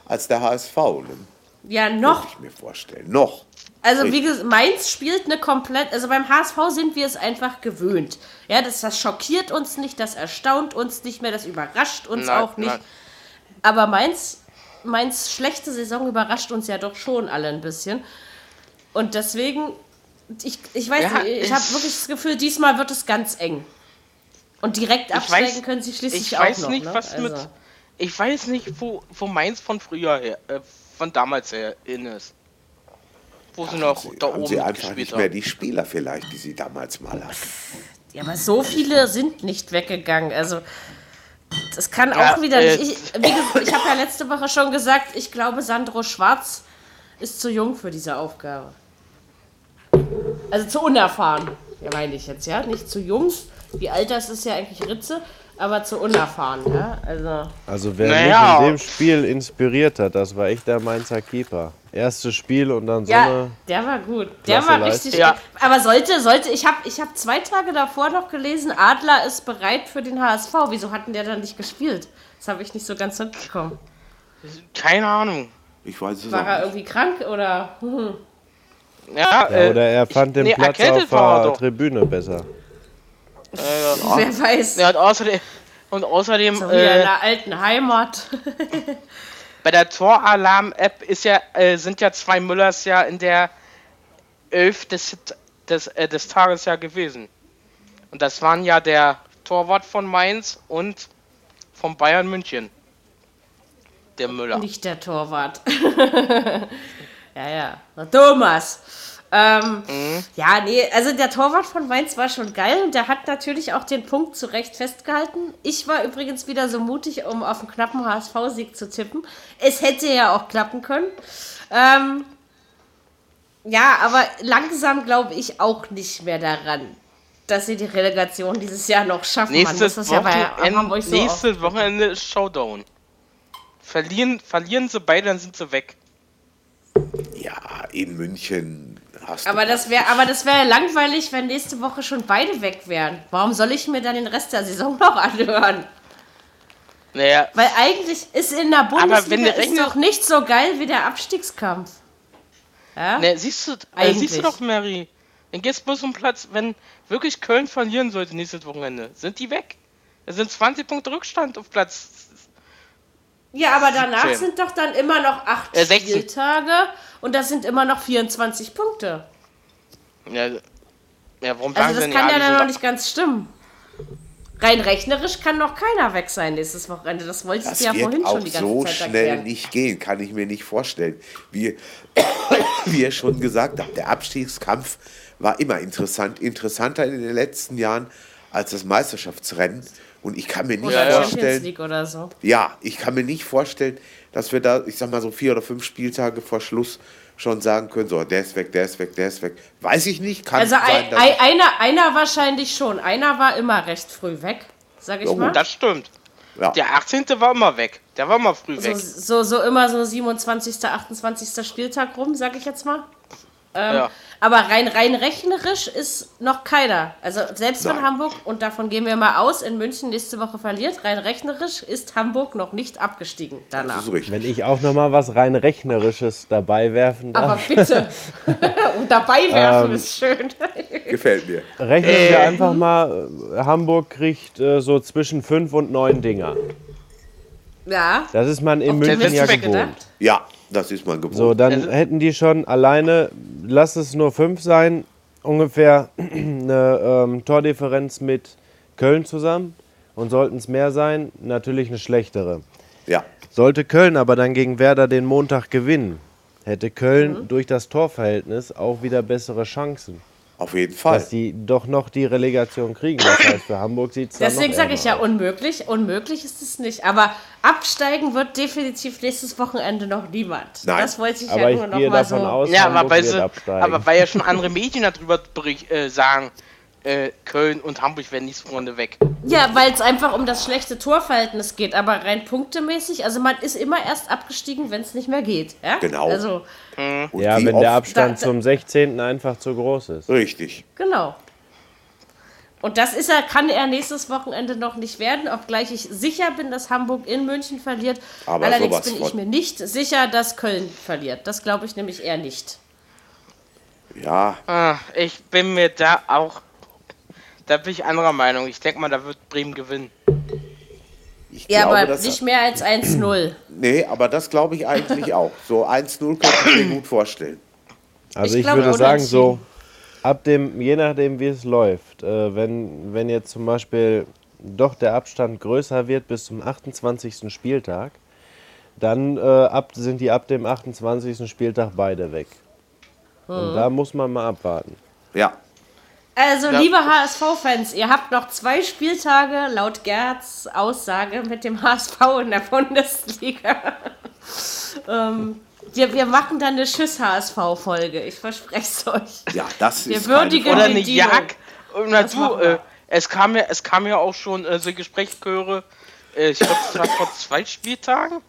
als der HSV, ne? Ja, noch. ich mir vorstellen. Noch. Also wie gesagt, Mainz spielt eine komplett, also beim HSV sind wir es einfach gewöhnt. Ja, das, das schockiert uns nicht, das erstaunt uns nicht mehr, das überrascht uns Nein, auch nicht. nein. Aber Mainz, Mainz schlechte Saison überrascht uns ja doch schon alle ein bisschen. Und deswegen, ich, ich weiß Ja, nicht, ich habe es- wirklich das Gefühl, diesmal wird es ganz eng. Und direkt absteigen weiß- können sie schließlich Ich auch weiß noch. nicht, ne? was mit. Also, Ich weiß nicht, wo, wo Mainz von früher her, äh, von damals her in ist. Wo sie noch Sie, da haben oben sie einfach nicht mehr die Spieler vielleicht, die sie damals mal hatten. Ja, aber so viele sind nicht weggegangen. Also, das kann Ja, auch wieder äh, nicht. Ich, wie gesagt, ich habe ja letzte Woche schon gesagt, ich glaube, Sandro Schwarz ist zu jung für diese Aufgabe. Also zu unerfahren, ja, meine ich jetzt, ja. Nicht zu jung. Wie alt das ist ja eigentlich Ritze, aber zu unerfahren, ja. Also, Also wer Naja. mich in dem Spiel inspiriert hat, das war echt der Mainzer Keeper. Erstes Spiel und dann so ja, eine... der war gut. Der war Leistung. richtig Ja. gut. Aber sollte, sollte, ich habe ich hab zwei Tage davor noch gelesen, Adler ist bereit für den HSV. Wieso hatten der dann nicht gespielt? Das habe ich nicht so ganz mitbekommen. Keine Ahnung. Ich weiß es War auch er irgendwie krank oder? Hm. Ja, Ja, äh, oder er fand den nee, Platz auf er der. Tribüne besser. Wer weiß. Ja, und außerdem, und außerdem So wie in äh, der alten Heimat. bei der Toralarm-App ist ja, äh, sind ja zwei Müllers ja in der 11 des, des, äh, des Tages ja gewesen. Und das waren ja der Torwart von Mainz und von Bayern München. der Müller. Nicht der Torwart. ja, ja. Thomas. Ähm, mhm. Ja, nee, also der Torwart von Mainz war schon geil und der hat natürlich auch den Punkt zu Recht festgehalten. Ich war übrigens wieder so mutig, um auf einen knappen HSV-Sieg zu tippen. Es hätte ja auch klappen können. Ähm, ja, aber langsam glaube ich auch nicht mehr daran, dass sie die Relegation dieses Jahr noch schaffen. Nächstes Wochenende, ja so nächstes Wochenende ist Showdown. Verlieren, verlieren sie beide, dann sind sie weg. Ja, in München du. Aber das wäre aber das wäre langweilig, wenn nächste Woche schon beide weg wären. Warum soll ich mir dann den Rest der Saison noch anhören? Naja. Weil eigentlich ist in der Bundesliga ist doch nicht so geil wie der Abstiegskampf. Ja? Ne, siehst du, äh, siehst du doch, Mary. Dann geht's bloß um Platz, wenn wirklich Köln verlieren sollte nächstes Wochenende, sind die weg. Es sind 20 Punkte Rückstand auf Platz. Ja, aber danach 17. sind doch dann immer noch 8 äh, Spieltage und das sind immer noch 24 Punkte. Ja, ja warum also das kann ja dann noch nicht ganz stimmen. Rein rechnerisch kann noch keiner weg sein nächstes Wochenende. Das wollte ich ja vorhin schon die ganze so Zeit erklären. schnell nicht gehen, kann ich mir nicht vorstellen. Wie, wie ihr schon gesagt habt, der Abstiegskampf war immer interessant. Interessanter in den letzten Jahren als das Meisterschaftsrennen. Und ich kann mir nicht oder vorstellen. League oder so. Ja, ich kann mir nicht vorstellen, dass wir da, ich sag mal so vier oder fünf Spieltage vor Schluss schon sagen können, so, der ist weg, der ist weg, der ist weg. Weiß ich nicht, kann Also sein, ein, einer, einer wahrscheinlich schon. Einer war immer recht früh weg, sag ich oh, mal. Das stimmt. Ja. Der 18. war immer weg. Der war immer früh so, weg. So, so immer so 27., 28. Spieltag rum, sag ich jetzt mal. Ähm, ja. Aber rein, rein rechnerisch ist noch keiner. Also selbst Nein. wenn Hamburg, und davon gehen wir mal aus, in München nächste Woche verliert, rein rechnerisch ist Hamburg noch nicht abgestiegen danach. Wenn ich auch noch mal was rein rechnerisches dabei werfen darf. Aber bitte. und dabei werfen ähm, ist schön. Gefällt mir. Rechnen äh. wir einfach mal, Hamburg kriegt äh, so zwischen fünf und neun Dinger. Ja. Das ist man in München ja gewohnt. Ja, das ist man gewohnt. So, dann also, hätten die schon alleine, lass es nur fünf sein, ungefähr eine ähm, Tordifferenz mit Köln zusammen. Und sollten es mehr sein, natürlich eine schlechtere. Ja. Sollte Köln aber dann gegen Werder den Montag gewinnen, hätte Köln mhm. durch das Torverhältnis auch wieder bessere Chancen. Auf jeden Fall. Dass die doch noch die Relegation kriegen. Das heißt, für Hamburg sieht es Deswegen sage ich ja, unmöglich. Unmöglich ist es nicht. Aber absteigen wird definitiv nächstes Wochenende noch niemand. Nein. Das wollte ich aber ja nur noch mal so. Aus, ja, aber weil, sie, aber weil ja schon andere Medien darüber äh, sagen, äh, Köln und Hamburg werden nächste Runde weg. Ja, weil es einfach um das schlechte Torverhältnis geht, aber rein punktemäßig, also man ist immer erst abgestiegen, wenn es nicht mehr geht. Ja? Genau. Also, mhm. Ja, wenn der Abstand da, zum 16. einfach zu groß ist. Richtig. Genau. Und das ist er, kann er nächstes Wochenende noch nicht werden, obgleich ich sicher bin, dass Hamburg in München verliert. Aber Allerdings bin ich mir nicht sicher, dass Köln verliert. Das glaube ich nämlich eher nicht. Ja. Ah, ich bin mir da auch da bin ich anderer Meinung. Ich denke mal, da wird Bremen gewinnen. Ich ja, glaube, aber nicht mehr als 1-0. Nee, aber das glaube ich eigentlich auch. So 1-0 könnte ich mir gut vorstellen. Also ich, ich würde sagen, so ab dem, je nachdem wie es läuft, äh, wenn, wenn jetzt zum Beispiel doch der Abstand größer wird bis zum 28. Spieltag, dann äh, ab, sind die ab dem 28. Spieltag beide weg. Hm. Und da muss man mal abwarten. Ja, also, ja. liebe HSV-Fans, ihr habt noch zwei Spieltage laut Gerds Aussage mit dem HSV in der Bundesliga. ähm, wir, wir machen dann eine Schiss-HSV-Folge, ich verspreche es euch. Ja, das wir ist würdigen Oder eine Jag. Na du, äh, es, kam ja, es kam ja auch schon äh, so Gesprächschöre, äh, ich glaube, es war vor zwei Spieltagen.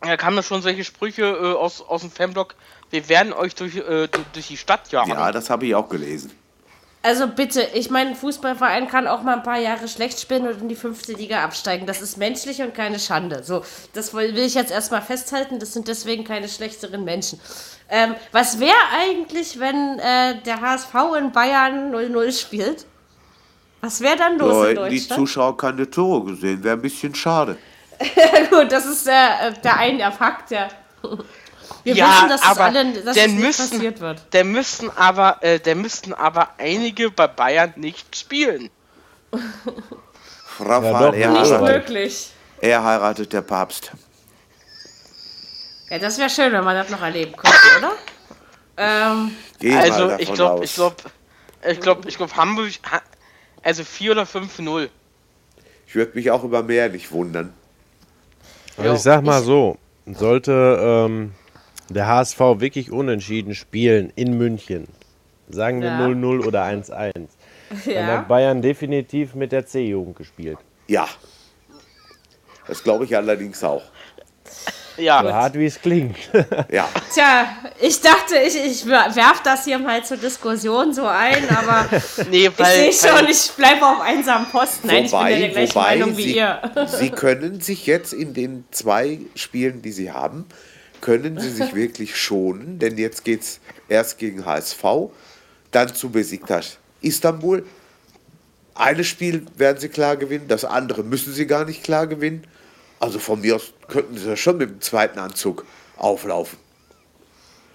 Da kamen ja schon solche Sprüche äh, aus, aus dem Fanblock, wir werden euch durch, äh, durch die Stadt jagen. Ja, das habe ich auch gelesen. Also bitte, ich meine, ein Fußballverein kann auch mal ein paar Jahre schlecht spielen und in die fünfte Liga absteigen. Das ist menschlich und keine Schande. So, das will ich jetzt erstmal festhalten. Das sind deswegen keine schlechteren Menschen. Ähm, was wäre eigentlich, wenn äh, der HSV in Bayern 0-0 spielt? Was wäre dann los ja, in Deutschland? Die Zuschauer keine Tore gesehen. Wäre ein bisschen schade. Gut, das ist äh, der eine Fakt, ja. Wir ja, wissen, dass, aber alle, dass das nicht müssen, passiert wird. Der müssten aber, äh, der müssten aber einige bei Bayern nicht spielen. Rafael, ja, er, nicht heiratet, möglich. er heiratet der Papst. Ja, das wäre schön, wenn man das noch erleben könnte, oder? Ähm, also ich glaube, ich glaube, ich glaube, ich glaube, Hamburg, also 4 oder 5-0. Ich würde mich auch über mehr nicht wundern. Also ich sag mal so, sollte ähm, der HSV wirklich unentschieden spielen in München, sagen wir 0-0 oder 1-1, ja. dann hat Bayern definitiv mit der C-Jugend gespielt. Ja. Das glaube ich allerdings auch. Ja. So hart wie es klingt. ja. Tja, ich dachte, ich, ich werf das hier mal zur Diskussion so ein, aber nee, weil, ich sehe schon, ich bleibe auf einsamen Posten. Nein, wobei, ich bin ja der gleichen Meinung wie Sie, ihr. Sie können sich jetzt in den zwei Spielen, die Sie haben, können Sie sich wirklich schonen, denn jetzt geht es erst gegen HSV, dann zu Besiktas Istanbul. Eines Spiel werden Sie klar gewinnen, das andere müssen Sie gar nicht klar gewinnen. Also von mir aus könnten sie schon mit dem zweiten Anzug auflaufen.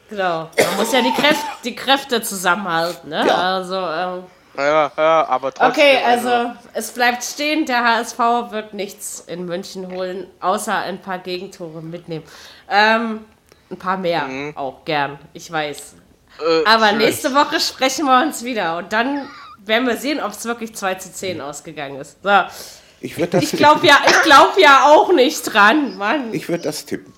Genau. Man muss ja die, Kräfte, die Kräfte zusammenhalten. Ne? Ja. Also, ähm, ja, ja, aber trotzdem. Okay, also, also es bleibt stehen, der HSV wird nichts in München holen, außer ein paar Gegentore mitnehmen. Ähm, ein paar mehr mhm. auch gern, ich weiß. Äh, aber vielleicht. nächste Woche sprechen wir uns wieder und dann werden wir sehen, ob es wirklich 2 zu 10 ausgegangen ist. So. Ich, das ich glaube ja, glaub ja auch nicht dran, Mann. Ich würde das tippen.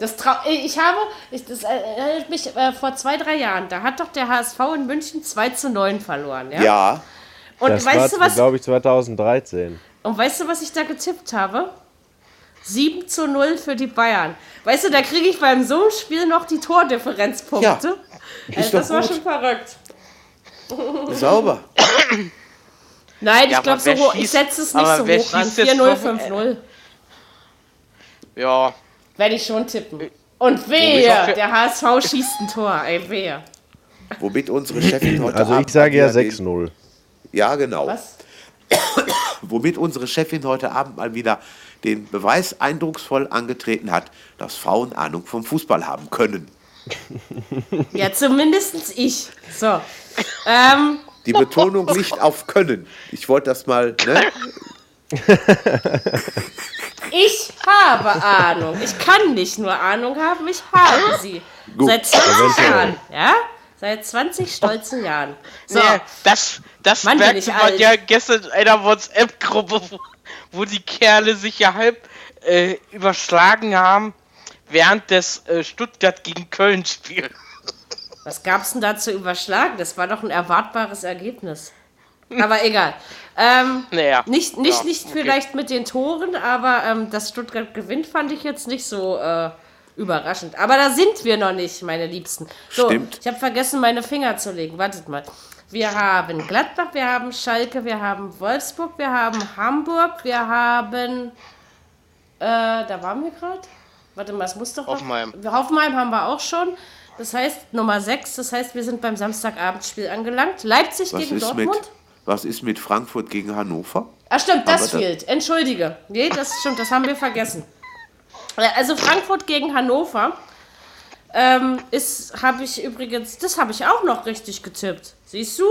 Das ich habe, ich, das erinnert mich äh, vor zwei, drei Jahren, da hat doch der HSV in München 2 zu 9 verloren, ja? Ja. Und das weißt war, du was? glaube ich, 2013. Und weißt du, was ich da getippt habe? 7 zu 0 für die Bayern. Weißt du, da kriege ich beim so einem Spiel noch die Tordifferenzpunkte. Ja, also, das war schon verrückt. Sauber. Nein, ja, ich glaube so hoch. Ich setze es nicht so hoch an. 4-0, 5-0. Ja. Werde ich schon tippen. Und wehe, der HSV schießt ein Tor. Ey, wehe. Womit unsere Chefin heute Also ich sage ja 6-0. Ja, genau. Was? Womit unsere Chefin heute Abend mal wieder den Beweis eindrucksvoll angetreten hat, dass Frauen Ahnung vom Fußball haben können. Ja, zumindest ich. So. Ähm, die Betonung liegt auf können. Ich wollte das mal, ne? Ich habe Ahnung. Ich kann nicht nur Ahnung haben, ich habe sie. Gut. Seit 20 Jahren, ja? Seit 20 stolzen Jahren. So. Nee, das das Mann, merkte man ja gestern in einer WhatsApp-Gruppe, wo, wo, die Kerle sich ja halb äh, überschlagen haben während des äh, Stuttgart gegen Köln Spiels. Was gab es denn da zu überschlagen? Das war doch ein erwartbares Ergebnis. Aber egal. Ähm, naja. Nicht, nicht, ja, nicht okay. vielleicht mit den Toren, aber ähm, dass Stuttgart gewinnt, fand ich jetzt nicht so äh, überraschend. Aber da sind wir noch nicht, meine Liebsten. So, Stimmt. ich habe vergessen, meine Finger zu legen. Wartet mal. Wir haben Gladbach, wir haben Schalke, wir haben Wolfsburg, wir haben Hamburg, wir haben. Äh, da waren wir gerade. Warte mal, es muss doch. Hoffenheim. Hoffenheim haben wir auch schon. Das heißt Nummer 6, das heißt, wir sind beim Samstagabendspiel angelangt. Leipzig was gegen Dortmund. Mit, was ist mit Frankfurt gegen Hannover? Ach stimmt, das fehlt. Entschuldige. Nee, das stimmt, das haben wir vergessen. Also Frankfurt gegen Hannover ähm, ist, habe ich übrigens, das habe ich auch noch richtig getippt. Siehst du?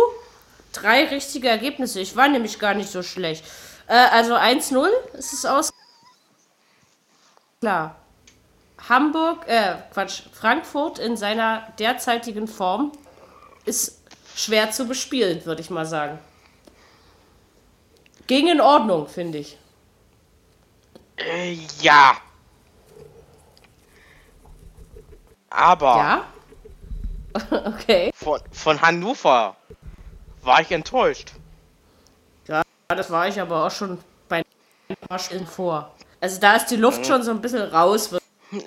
Drei richtige Ergebnisse. Ich war nämlich gar nicht so schlecht. Äh, also 1-0 ist es aus. Klar. Hamburg, äh, Quatsch, Frankfurt in seiner derzeitigen Form ist schwer zu bespielen, würde ich mal sagen. Ging in Ordnung, finde ich. Äh, ja. Aber. Ja? okay. Von, von Hannover war ich enttäuscht. Ja, das war ich aber auch schon bei Spielen vor. Also da ist die Luft mhm. schon so ein bisschen raus,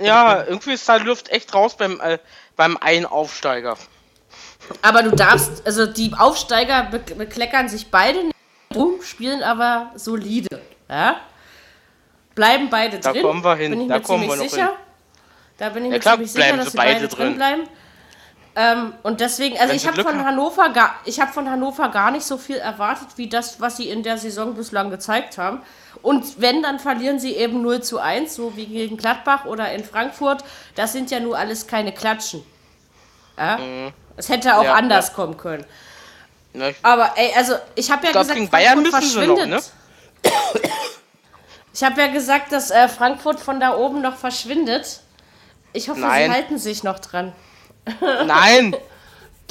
ja, irgendwie ist da Luft echt raus beim, äh, beim einen Aufsteiger. Aber du darfst, also die Aufsteiger be bekleckern sich beide nicht rum, spielen aber solide. Ja? Bleiben beide da drin. Da kommen wir hin. Bin ich da mir ziemlich sicher. Hin. Da bin ich ja, mir klar, ziemlich sicher, dass sie beide, beide drin bleiben. Ähm, und deswegen, also Wenn ich habe von Hannover gar, ich habe von Hannover gar nicht so viel erwartet, wie das, was sie in der Saison bislang gezeigt haben. Und wenn, dann verlieren sie eben 0 zu 1, so wie gegen Gladbach oder in Frankfurt. Das sind ja nur alles keine Klatschen. Ja? Mhm. Es hätte auch ja, anders kommen können. Na, Aber ey, also ich habe ja glaub, gesagt, gegen Bayern müssen sie noch, ne? Ich habe ja gesagt, dass äh, Frankfurt von da oben noch verschwindet. Ich hoffe, Nein. sie halten sich noch dran. Nein,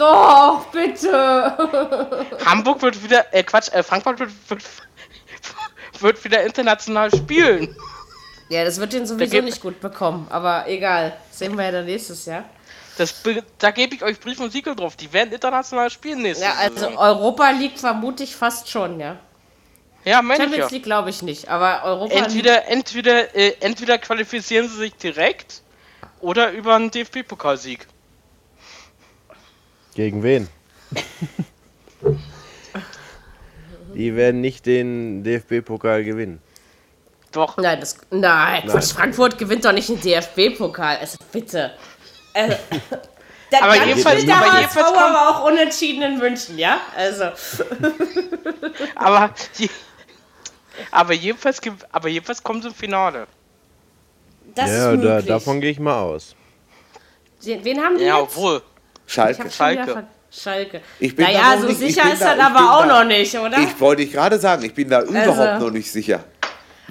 Doch, bitte. Hamburg wird wieder, äh Quatsch, äh, Frankfurt wird, wird, wird wieder international spielen. Ja, das wird den sowieso nicht gut bekommen, aber egal. Sehen wir ja dann nächstes Jahr. Das, da gebe ich euch Brief und Siegel drauf. Die werden international spielen nächstes Ja, also Saison. Europa League vermute ich fast schon, ja. Ja, meine ich ja. Champions League glaube ich nicht, aber Europa League. Entweder, entweder, äh, entweder qualifizieren sie sich direkt oder über einen DFB-Pokalsieg. Gegen wen? Die werden nicht den DFB-Pokal gewinnen. Doch. Nein, das, nein, Quatsch, Frankfurt gewinnt doch nicht den DFB-Pokal. Also bitte. Also, der Aber jedenfalls- der aber HSV jedenfalls kommt- aber auch unentschieden in München, ja? Also, Aber, aber, jedenfalls, aber jedenfalls kommen sie im Finale. das ja, ist da, davon gehe ich mal aus. Wen haben die Ja, jetzt? obwohl. Ich Schalke. wieder Schalke. Schalke. Ich bin da naja, noch so nicht- ich sicher ist da- das ich aber auch da- noch nicht, oder? Ich wollte ich gerade sagen, ich bin da überhaupt Also- noch nicht sicher.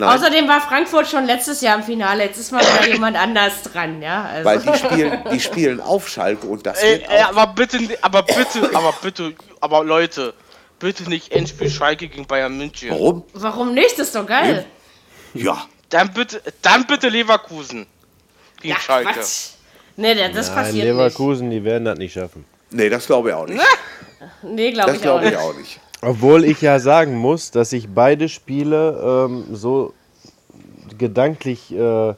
Nein, Außerdem war Frankfurt schon letztes Jahr im Finale. Jetzt ist mal wieder jemand anders dran, ja? Also. weil die spielen, die spielen auf Schalke und das Äh, wird äh, auch, aber bitte, aber bitte, aber bitte, aber Leute, bitte nicht Endspiel Schalke gegen Bayern München. Warum? Warum nicht? Das ist doch geil. Ja, Dann bitte, dann bitte Leverkusen gegen Ja, Schalke. Quatsch. Nee, das das Nein, passiert Leverkusen, die werden das nicht schaffen. nee, das glaube ich auch nicht. nicht. Nee, glaube Das ich auch glaube ich nicht. auch nicht. Obwohl ich ja sagen muss, dass ich beide Spiele ähm, so gedanklich äh,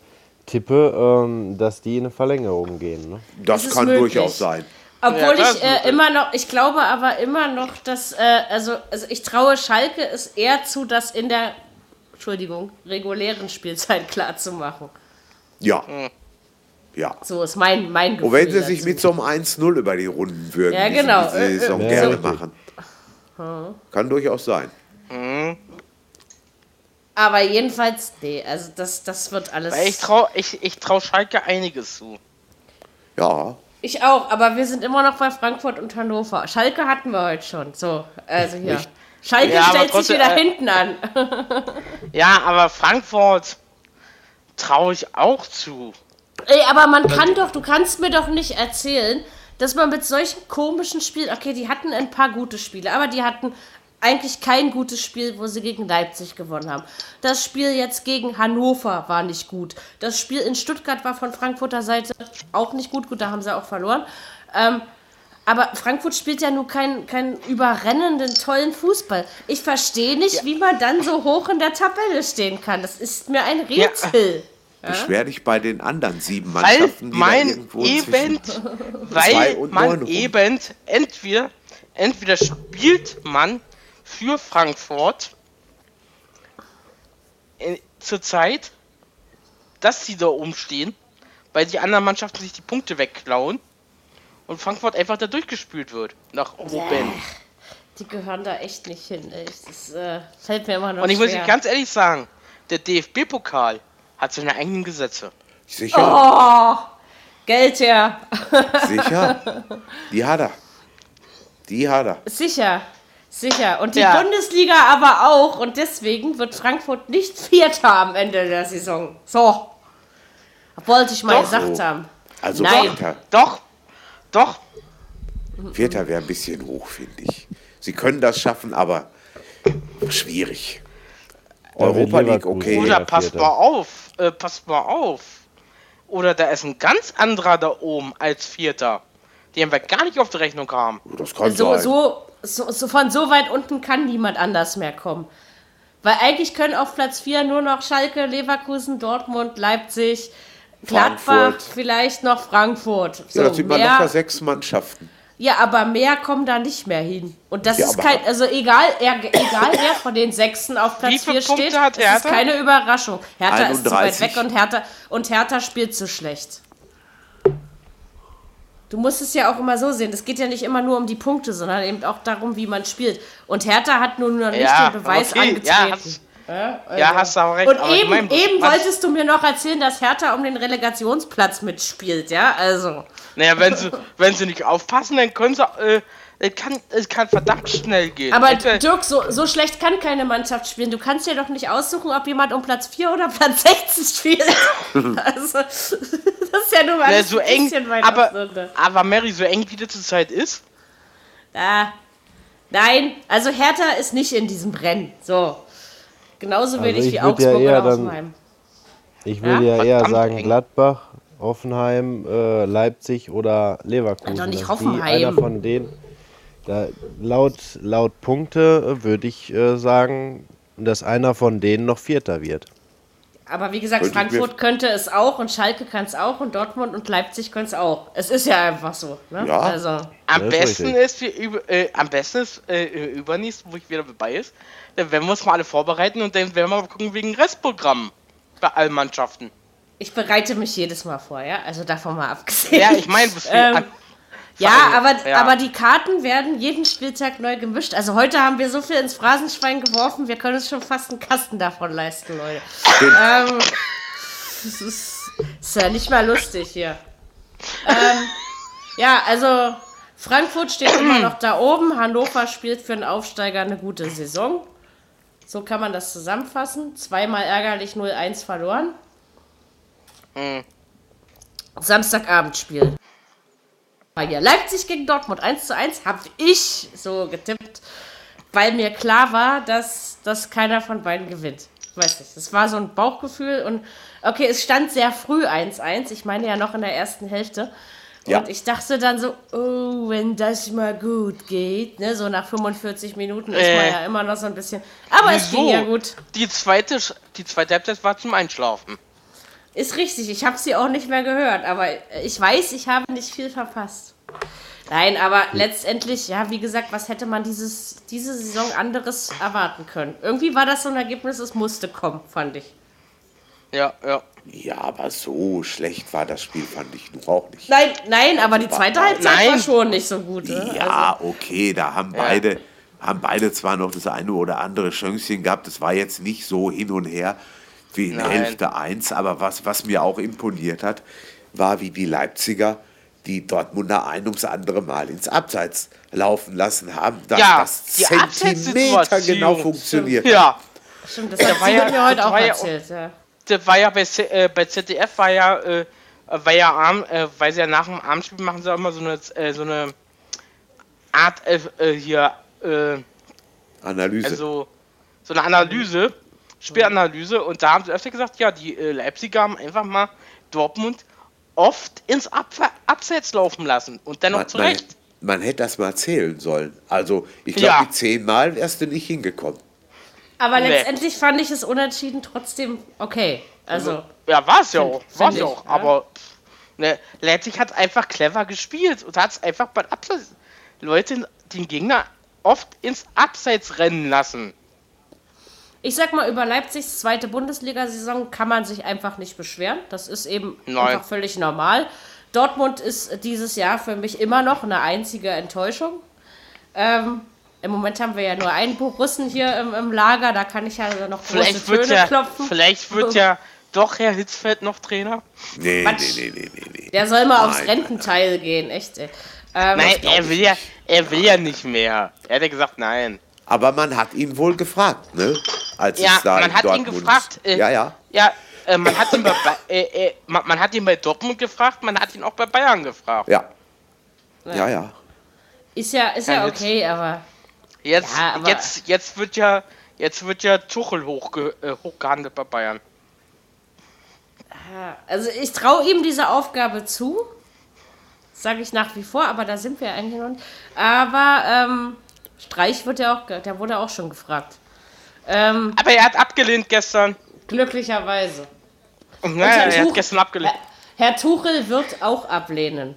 tippe, ähm, dass die in eine Verlängerung gehen. Ne? Das Das kann möglich. durchaus sein. Obwohl Ja, ich äh, immer noch, ich glaube aber immer noch, dass, äh, also, also ich traue Schalke es eher zu, das in der, Entschuldigung, regulären Spielzeit klar zu machen. Ja. Hm. Ja. So ist mein, mein Gefühl. Und wenn sie sich dazu. mit so einem 1-0 über die Runden würden, Ja, genau. sie diese Saison Äh, äh, gerne so. machen. Kann durchaus sein. Aber jedenfalls, nee, also das, das wird alles. Weil ich trau, ich, ich trau Schalke einiges zu. Ja. Ich auch, aber wir sind immer noch bei Frankfurt und Hannover. Schalke hatten wir heute schon. So, also hier. Nicht. Schalke Ja, aber stellt sich trotzdem, wieder äh, hinten an. Ja, aber Frankfurt traue ich auch zu. Ey, aber man kann doch, du kannst mir doch nicht erzählen, dass man mit solchen komischen Spielen, okay, die hatten ein paar gute Spiele, aber die hatten eigentlich kein gutes Spiel, wo sie gegen Leipzig gewonnen haben. Das Spiel jetzt gegen Hannover war nicht gut. Das Spiel in Stuttgart war von Frankfurter Seite auch nicht gut. Gut, da haben sie auch verloren. Ähm, aber Frankfurt spielt ja nur keinen keinen überrennenden, tollen Fußball. Ich verstehe nicht, wie man dann so hoch in der Tabelle stehen kann. Das ist mir ein Rätsel. Beschwer dich bei den anderen sieben Weil Mannschaften, die da mein irgendwo eben, zwischen weil zwei und neun man rum. eben entweder, entweder spielt man für Frankfurt in, zur Zeit, dass sie da oben stehen, weil die anderen Mannschaften sich die Punkte wegklauen und Frankfurt einfach da durchgespült wird nach oben. Die gehören da echt nicht hin. Ey. Das äh, fällt mir immer noch Und ich muss schwer. dir ganz ehrlich sagen, der DFB-Pokal hat seine eigenen Gesetze. Sicher, Oh, Geld her. sicher. Die hat er. Die hat er. Sicher. Sicher. Und die Ja. Bundesliga aber auch. Und deswegen wird Frankfurt nicht Vierter am Ende der Saison. So. Wollte ich mal Doch. gesagt haben. Also Nein. Vierter, Doch, doch, Vierter wäre ein bisschen hoch, finde ich. Sie können das schaffen, aber schwierig. Da Europa League, okay. Oder Ja, passt mal auf, äh, passt mal auf. Oder da ist ein ganz anderer da oben als Vierter, den wir gar nicht auf die Rechnung haben. Das kann So, sein. so, so, so von so weit unten kann niemand anders mehr kommen. Weil eigentlich können auf Platz 4 nur noch Schalke, Leverkusen, Dortmund, Leipzig, Gladbach, Frankfurt. vielleicht noch Frankfurt. So, ja, das sind mal mehr- locker sechs Mannschaften. Ja, aber mehr kommen da nicht mehr hin. Und das Ja, ist kein, also egal, er, egal wer von den Sechsen auf Platz viele 4 Punkte steht, hat das ist keine Überraschung. Hertha ist zu weit 31. weg und Hertha, und Hertha spielt zu schlecht. Du musst es ja auch immer so sehen. Es geht ja nicht immer nur um die Punkte, sondern eben auch darum, wie man spielt. Und Hertha hat nun noch nicht Ja, den Beweis okay, ja, angetreten. hast- Ja, Ja, hast du aber recht. Und aber ich eben, mein, eben wolltest du mir noch erzählen, dass Hertha um den Relegationsplatz mitspielt, ja? Also. Naja, wenn sie, wenn sie nicht aufpassen, dann können sie, äh, es kann, es kann verdammt schnell gehen. Aber Dirk, so, so schlecht kann keine Mannschaft spielen. Du kannst ja doch nicht aussuchen, ob jemand um Platz 4 oder Platz 16 spielt. also, das ist ja nur mal ja, so ein bisschen weit aber, aber Mary, so eng wie das zurzeit ist? Da. Nein, also Hertha ist nicht in diesem Rennen. So. Genauso also wenig wie Augsburg ja oder Hoffenheim. Ich würde ja, ja eher sagen eng. Gladbach, Hoffenheim, äh, Leipzig oder Leverkusen. Doch nicht Hoffenheim. einer von denen. Da, laut, laut Punkte würde ich äh, sagen, dass einer von denen noch Vierter wird. Aber wie gesagt, Könnte Frankfurt könnte es auch und Schalke kann es auch und Dortmund und Leipzig können es auch. Es ist ja einfach so. Ne? Ja. Also. Am, besten ist, wir, äh, am besten ist äh, übernächst, wo ich wieder dabei ist, dann werden wir uns mal alle vorbereiten und dann werden wir mal gucken wegen Restprogramm bei allen Mannschaften. Ich bereite mich jedes Mal vor, ja? Also davon mal abgesehen. Ja, ich meine, ähm, ja, aber, ja. aber die Karten werden jeden Spieltag neu gemischt. Also heute haben wir so viel ins Phrasenschwein geworfen, wir können uns schon fast einen Kasten davon leisten, Leute. ähm, das ist, ist, ja nicht mal lustig hier. Ähm, ja, also Frankfurt steht immer noch da oben. Hannover spielt für einen Aufsteiger eine gute Saison. So kann man das zusammenfassen. Zweimal ärgerlich 0-1 verloren. Mhm. Samstagabendspiel hier. Leipzig gegen Dortmund 1 zu 1 habe ich so getippt, weil mir klar war, dass, dass keiner von beiden gewinnt. Weiß nicht. Das war so ein Bauchgefühl und okay, es stand sehr früh 1-1. Ich meine ja noch in der ersten Hälfte. Ja. Und ich dachte dann so, oh, wenn das mal gut geht, ne, so nach 45 Minuten ist man äh. ja immer noch so ein bisschen. Aber Wieso? es ging ja gut. Die zweite, die zweite Halbzeit war zum Einschlafen. Ist richtig, ich habe sie auch nicht mehr gehört, aber ich weiß, ich habe nicht viel verpasst. Nein, aber letztendlich, ja, wie gesagt, was hätte man dieses, diese Saison anderes erwarten können? Irgendwie war das so ein Ergebnis, es musste kommen, fand ich. Ja, ja. Ja, aber so schlecht war das Spiel, fand ich nur auch nicht. Nein, nein, aber die zweite Halbzeit nein. war schon nicht so gut. Ne? Ja, also. okay, da haben ja. beide, haben beide zwar noch das eine oder andere Chance gehabt, das war jetzt nicht so hin und her wie in Nein. Hälfte 1. Aber was, was mir auch imponiert hat, war, wie die Leipziger die Dortmunder ein ums andere Mal ins Abseits laufen lassen haben, dass ja, das Zentimeter genau funktioniert. Ja. Stimmt, das hat war ja, mir heute auch erzählt. Ja, Das war ja bei, äh, bei ZDF war ja, äh, war ja arm, äh, weil sie ja nach dem Abendspiel machen sie auch immer so eine, äh, so eine Art äh, äh, hier Analyse. Also so eine Analyse Spielanalyse und da haben sie öfter gesagt, ja, die äh, Leipziger haben einfach mal Dortmund oft ins Ab Abseits laufen lassen und dennoch zurecht. Man, man, hätte das mal zählen sollen. Also, ich glaube, ja. die zehnmal wärst du nicht hingekommen. Aber nee. letztendlich fand ich es unentschieden trotzdem okay. Also, ja, war es ja auch. War es ja auch. Aber ne, Leipzig hat einfach clever gespielt und hat es einfach bei Abseits Leute den Gegner oft ins Abseits rennen lassen ich sag mal, über Leipzigs zweite Bundesliga-Saison kann man sich einfach nicht beschweren. Das ist eben Nein. einfach völlig normal. Dortmund ist dieses Jahr für mich immer noch eine einzige Enttäuschung. Ähm, Im Moment haben wir ja nur einen Borussen hier im, im Lager, da kann ich ja noch große vielleicht Töne ja, klopfen. Vielleicht wird ja doch Herr Hitzfeld noch Trainer. Nee, nee, nee, nee, nee, nee. Der soll mal nein, aufs Rententeil gehen, echt. Ey. Ähm, nein, er will, ja, er will ja nicht mehr. Er hat ja gesagt, nein. Aber man hat ihn wohl gefragt, ne? Als ja, es da man hat Dortmund ihn gefragt. Äh, ja, ja. Ja, äh, man, hat ihn bei, äh, äh, man, man, hat ihn bei Dortmund gefragt, man hat ihn auch bei Bayern gefragt. Ja. Ja, ja. ja. Ist ja, ist ja, okay, jetzt, aber. Jetzt, ja, aber jetzt, jetzt wird ja, jetzt wird ja Tuchel hochge, äh, hochgehandelt bei Bayern. Also ich traue ihm diese Aufgabe zu, sage ich nach wie vor, aber da sind wir eigentlich noch nicht. Aber ähm, Streich wird ja auch, der wurde auch schon gefragt. Ähm, Aber er hat abgelehnt gestern. Glücklicherweise. Naja, er hat gestern abgelehnt. Herr, Herr Tuchel wird auch ablehnen.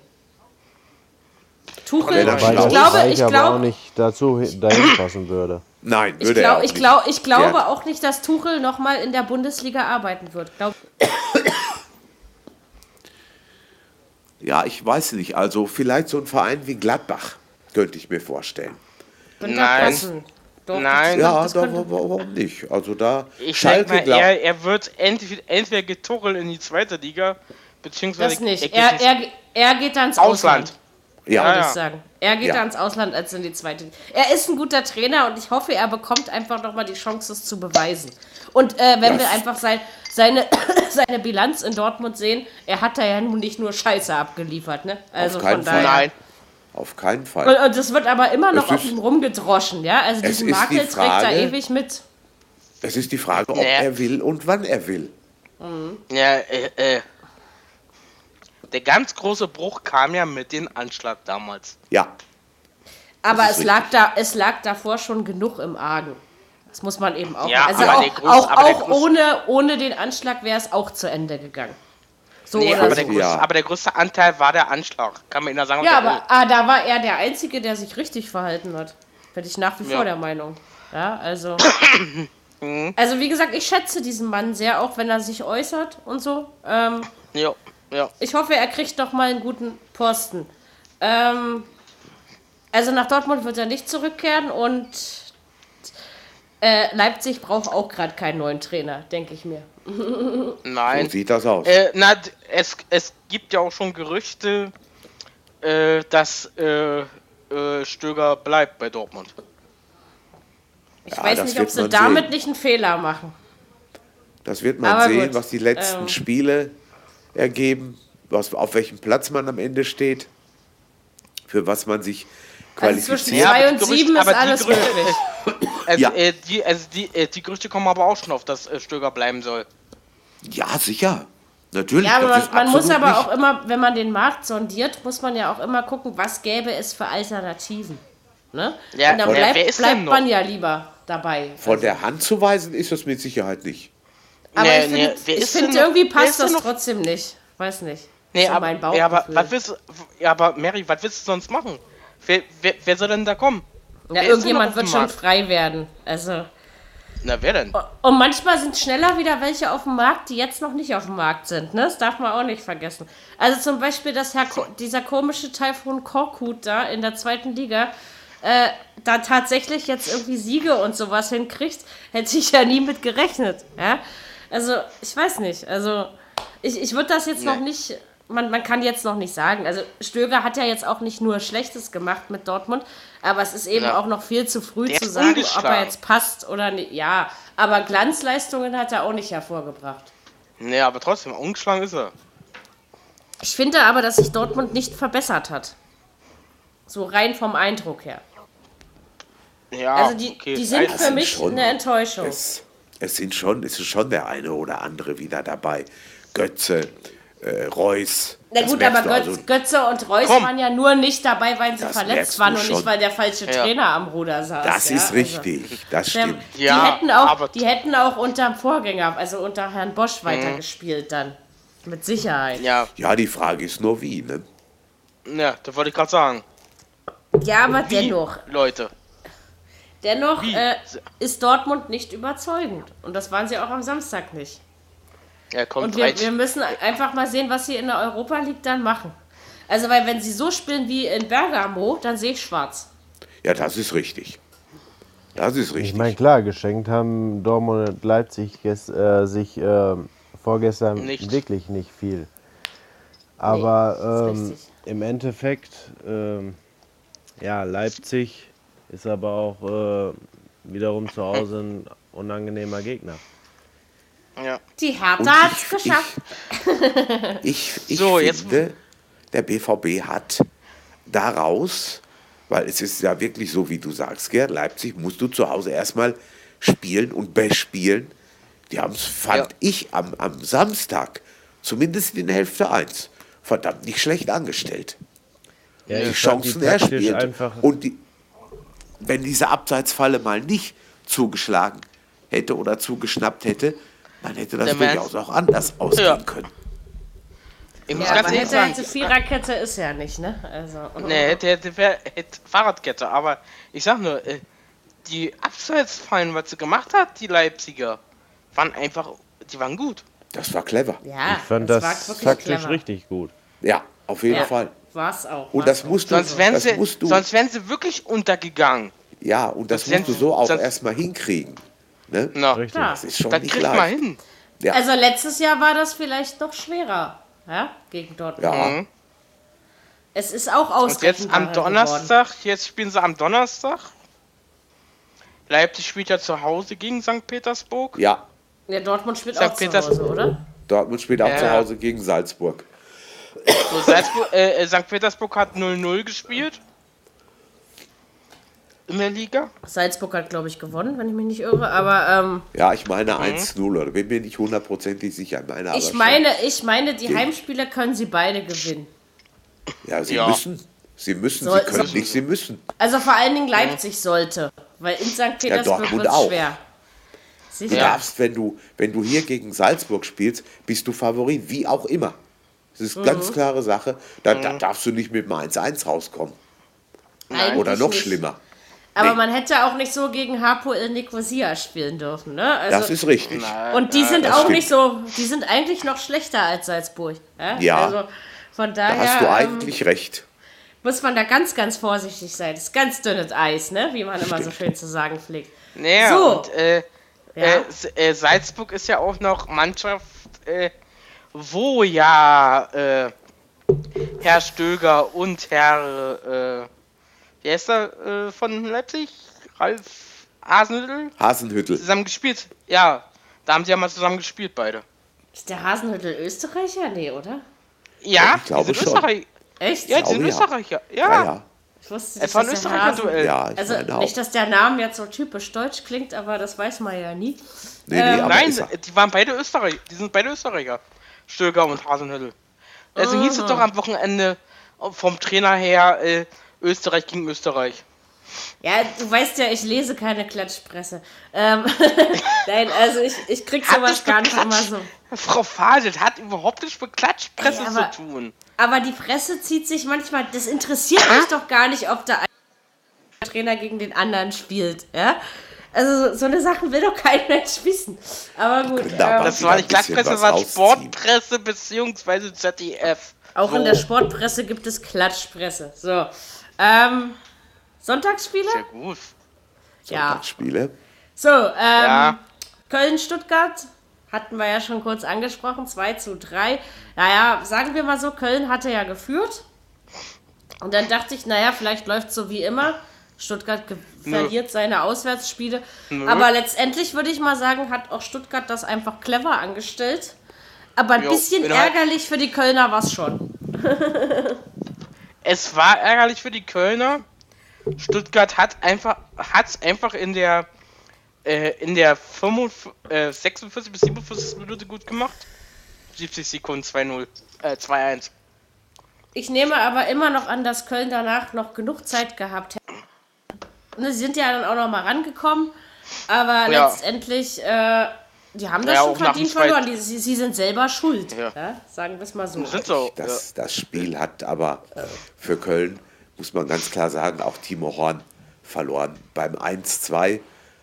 Tuchel, ich glaube, ich glaube auch nicht dazu dahin passen würde. Nein, würde ich, glaub, ich, glaub, ich glaube auch nicht, dass Tuchel nochmal in der Bundesliga arbeiten wird. Glaub ja, ich weiß nicht. Also vielleicht so ein Verein wie Gladbach könnte ich mir vorstellen. Nein. Doch, Nein. Ja, da, warum nicht? Also da ich Schalke mal, er, er wird entweder, entweder getuchelt in die zweite Liga, beziehungsweise... Das nicht. Er, er, er geht dann ins Ausland. Ausland. ja, würde ich sagen. Er geht ja. ins Ausland als in die zweite. Er ist ein guter Trainer und ich hoffe, er bekommt einfach nochmal die Chance, es zu beweisen. Und äh, wenn das wir einfach sein, seine, seine Bilanz in Dortmund sehen, er hat da ja nun nicht nur Scheiße abgeliefert, ne? Also Auf keinen von daher. Fall. Nein. Auf keinen Fall. Und, und das wird aber immer noch auf ihm rumgedroschen, ja? Also diesen Makel die trägt er ewig mit. Es ist die Frage, ob ja. er will und wann er will. Mhm. Ja, äh, äh. Der ganz große Bruch kam ja mit dem Anschlag damals. Ja. Aber es lag, da, es lag davor schon genug im Argen. Das muss man eben auch. Ja, also auch, größte, auch, auch ohne, ohne den Anschlag wäre es auch zu Ende gegangen. So nee, aber, so. Der größte, ja. aber der größte Anteil war der Anschlag. Kann man Ihnen sagen. Ja, aber ah, da war er der Einzige, der sich richtig verhalten hat. Bin ich nach wie vor der Meinung. Ja, also. also, wie gesagt, ich schätze diesen Mann sehr, auch wenn er sich äußert und so. Ähm, ja, ja. Ich hoffe, er kriegt doch mal einen guten Posten. Ähm, also, nach Dortmund wird er nicht zurückkehren und äh, Leipzig braucht auch gerade keinen neuen Trainer, denke ich mir. Nein. So sieht das aus. Äh, na, es, es gibt ja auch schon Gerüchte, äh, dass äh, äh, Stöger bleibt bei Dortmund. Ich ja, weiß nicht, ob sie damit sehen. nicht einen Fehler machen. Das wird man Aber sehen, gut. was die letzten ähm. Spiele ergeben, was, auf welchem Platz man am Ende steht, für was man sich qualifiziert. Also zwischen 2 und 7 ist alles möglich. Also, ja. äh, die, also die, äh, die Gerüchte kommen aber auch schon auf, dass äh, Stöger bleiben soll. Ja, sicher. Natürlich. Ja, aber man, man muss aber nicht. auch immer, wenn man den Markt sondiert, muss man ja auch immer gucken, was gäbe es für Alternativen. Ne? Ja, Und dann bleibt, bleibt man ja lieber dabei. Von also. der Hand zu weisen ist das mit Sicherheit nicht. Aber nee, ich finde nee, find irgendwie passt das trotzdem nicht. Weiß nicht. Nee, so aber, ja, aber, was willst, ja, aber Mary, was willst du sonst machen? Wer, wer, wer soll denn da kommen? Ja, irgendjemand wird schon frei werden. Also. Na, wer denn? Und manchmal sind schneller wieder welche auf dem Markt, die jetzt noch nicht auf dem Markt sind. Ne? Das darf man auch nicht vergessen. Also zum Beispiel, dass Herr Ko dieser komische Taifun Korkut da in der zweiten Liga äh, da tatsächlich jetzt irgendwie Siege und sowas hinkriegt, hätte ich ja nie mit gerechnet. Ja? Also, ich weiß nicht. Also, ich, ich würde das jetzt nee. noch nicht man, man kann jetzt noch nicht sagen. Also Stöger hat ja jetzt auch nicht nur Schlechtes gemacht mit Dortmund, aber es ist eben ja. auch noch viel zu früh Der zu sagen, ob er jetzt passt oder nicht. Ja, aber Glanzleistungen hat er auch nicht hervorgebracht. Nee, aber trotzdem, ungeschlagen ist er. Ich finde aber, dass sich Dortmund nicht verbessert hat. So rein vom Eindruck her. Ja, also die, okay. die sind für mich schon, eine Enttäuschung. Es, es, sind schon, es ist schon der eine oder andere wieder dabei. Götze, äh, Reus. Na gut, aber Götz, also, Götze und Reus komm, waren ja nur nicht dabei, weil sie verletzt waren und nicht, weil der falsche ja. Trainer am Ruder saß. Das ja? ist also richtig, also, das stimmt. Die, ja, hätten auch, die hätten auch unter dem Vorgänger, also unter Herrn Bosch mhm. weitergespielt dann. Mit Sicherheit. Ja. ja, die Frage ist nur wie, ne? Ja, das wollte ich gerade sagen. Ja, aber wie, dennoch. Leute. Dennoch äh, ist Dortmund nicht überzeugend. Und das waren sie auch am Samstag nicht. Er kommt und wir, wir müssen einfach mal sehen, was sie in der Europa League dann machen. Also, weil wenn sie so spielen wie in Bergamo, dann sehe ich schwarz. Ja, das ist richtig. Das ist richtig. Ich meine, klar, geschenkt haben Dortmund und Leipzig äh, sich äh, vorgestern nicht. wirklich nicht viel. Aber nee, ähm, im Endeffekt, ähm, ja, Leipzig ist aber auch äh, wiederum zu Hause ein unangenehmer Gegner. Ja. Die Hertha hat es geschafft. Ich, ich, ich so, finde, der BVB hat daraus, weil es ist ja wirklich so, wie du sagst, Gerd, Leipzig musst du zu Hause erstmal spielen und bespielen. Die haben es, fand ja. ich, am, am Samstag, zumindest in Hälfte 1, verdammt nicht schlecht angestellt. Ja, die Chancen die erspielt. Und die, wenn diese Abseitsfalle mal nicht zugeschlagen hätte oder zugeschnappt hätte, dann hätte das durchaus auch anders ausgehen ja. können. Ich muss ja, ganz ehrlich sagen, Viererkette ist ja nicht, ne? Also, nee, hätte, hätte, hätte Fahrradkette, aber ich sag nur, äh, die Abseitsfallen, was sie gemacht hat, die Leipziger, waren einfach, die waren gut. Das war clever. Ja, ich fand das, das taktisch clever. richtig gut. Ja, auf jeden ja, Fall. War es auch. Und das musst du, sonst wären sie, du, sonst wären sie wirklich untergegangen. Ja, und das musst du so auch erstmal hinkriegen. Ne? Na, Richtig. Das ist schon das nicht leicht. Mal hin. Ja. Also letztes Jahr war das vielleicht noch schwerer, ja, gegen Dortmund. Ja. Mhm. Es ist auch ausgerechnet. Und jetzt am Donnerstag, geworden. jetzt spielen sie am Donnerstag. Leipzig spielt ja zu Hause gegen St. Petersburg. Ja. Ja, Dortmund spielt St. auch Peters zu Hause, oder? Dortmund spielt auch ja. zu Hause gegen Salzburg. So, Salzburg äh, äh St. Petersburg hat 0-0 gespielt. In der Liga. Salzburg hat, glaube ich, gewonnen, wenn ich mich nicht irre, aber. Ähm, ja, ich meine 1-0, mhm. oder bin mir nicht hundertprozentig sicher. Meine ich, meine, ich meine, die Heimspiele können sie beide gewinnen. Ja, sie ja. müssen. Sie müssen, Soll, sie können so, nicht, sie müssen. Also vor allen Dingen Leipzig ja. sollte, weil in St. Petersburg ja, wird es schwer. Sicher. Du darfst, wenn du, wenn du hier gegen Salzburg spielst, bist du Favorit, wie auch immer. Das ist eine mhm. ganz klare Sache. Da, mhm. da, darfst du nicht mit dem 1-1 rauskommen. Eigentlich Oder noch nicht. schlimmer. Aber nee. man hätte auch nicht so gegen Hapoel Nicosia spielen dürfen, ne? Also, das ist richtig. Und die sind auch stimmt. nicht so, die sind eigentlich noch schlechter als Salzburg. Ja. ja. Also von daher. Da hast du ähm, eigentlich ähm, recht. Muss man da ganz, ganz vorsichtig sein. Das ist ganz dünnes Eis, ne? Wie man immer so schön zu sagen pflegt. Naja, so. und äh, ja. äh, Salzburg ist ja auch noch Mannschaft, äh, wo ja äh, Herr Stöger und Herr äh, Wer ist da äh, von Leipzig? Ralf Hasenhüttel? Hasenhüttel. Zusammen gespielt. Ja, da haben sie ja mal zusammen gespielt, beide. Ist der Hasenhüttel Österreicher? Nee, oder? Ja, ich glaube schon. Österreich Echt? Ja, die sind Österreicher. Ja. ja, ja. Ich wusste nicht, es war ein Österreicher-Duell. Ja, also nicht, dass der Name jetzt so typisch deutsch klingt, aber das weiß man ja nie. Nee, nee, ähm, Nein, die waren beide Österreicher. Die sind beide Österreicher. Stöger und Hasenhüttel. Also hieß es doch am Wochenende vom Trainer her, äh, Österreich gegen Österreich. Ja, du weißt ja, ich lese keine Klatschpresse. Ähm, Nein, also ich, ich krieg sowas gar nicht immer so. Frau Fadel hat überhaupt nichts mit Klatschpresse Ey, aber, zu tun. Aber die Presse zieht sich manchmal, das interessiert mich doch gar nicht, ob der Trainer gegen den anderen spielt. Ja? Also so eine Sache will doch kein Mensch wissen. Aber gut. Ähm, das war nicht Klatschpresse, das war Sportpresse bzw. ZDF. Auch so. in der Sportpresse gibt es Klatschpresse. So. Ähm, Sonntagsspiele? Sehr gut. Ja. Sonntagsspiele. So, ähm, ja. Köln-Stuttgart hatten wir ja schon kurz angesprochen, 2 zu 3. Naja, sagen wir mal so, Köln hatte ja geführt. Und dann dachte ich, naja, vielleicht läuft es so wie immer. Stuttgart verliert seine Auswärtsspiele. Nö. Aber letztendlich würde ich mal sagen, hat auch Stuttgart das einfach clever angestellt. Aber ein jo, bisschen ärgerlich für die Kölner war es schon. es war ärgerlich für die Kölner. Stuttgart hat einfach hat's einfach in der äh, in der 45, äh, 46 bis 47 Minute gut gemacht. 70 Sekunden 2-0 äh, 2-1. Ich nehme aber immer noch an, dass Köln danach noch genug Zeit gehabt hätte. Und sie sind ja dann auch noch mal rangekommen, aber ja. letztendlich äh, die haben das ja, schon verdient verloren. Die, sie, sie, sind selber schuld. Ja. Ja, sagen wir es mal so. Das, das Spiel hat aber äh, für Köln, muss man ganz klar sagen, auch Timo Horn verloren. Beim 1-2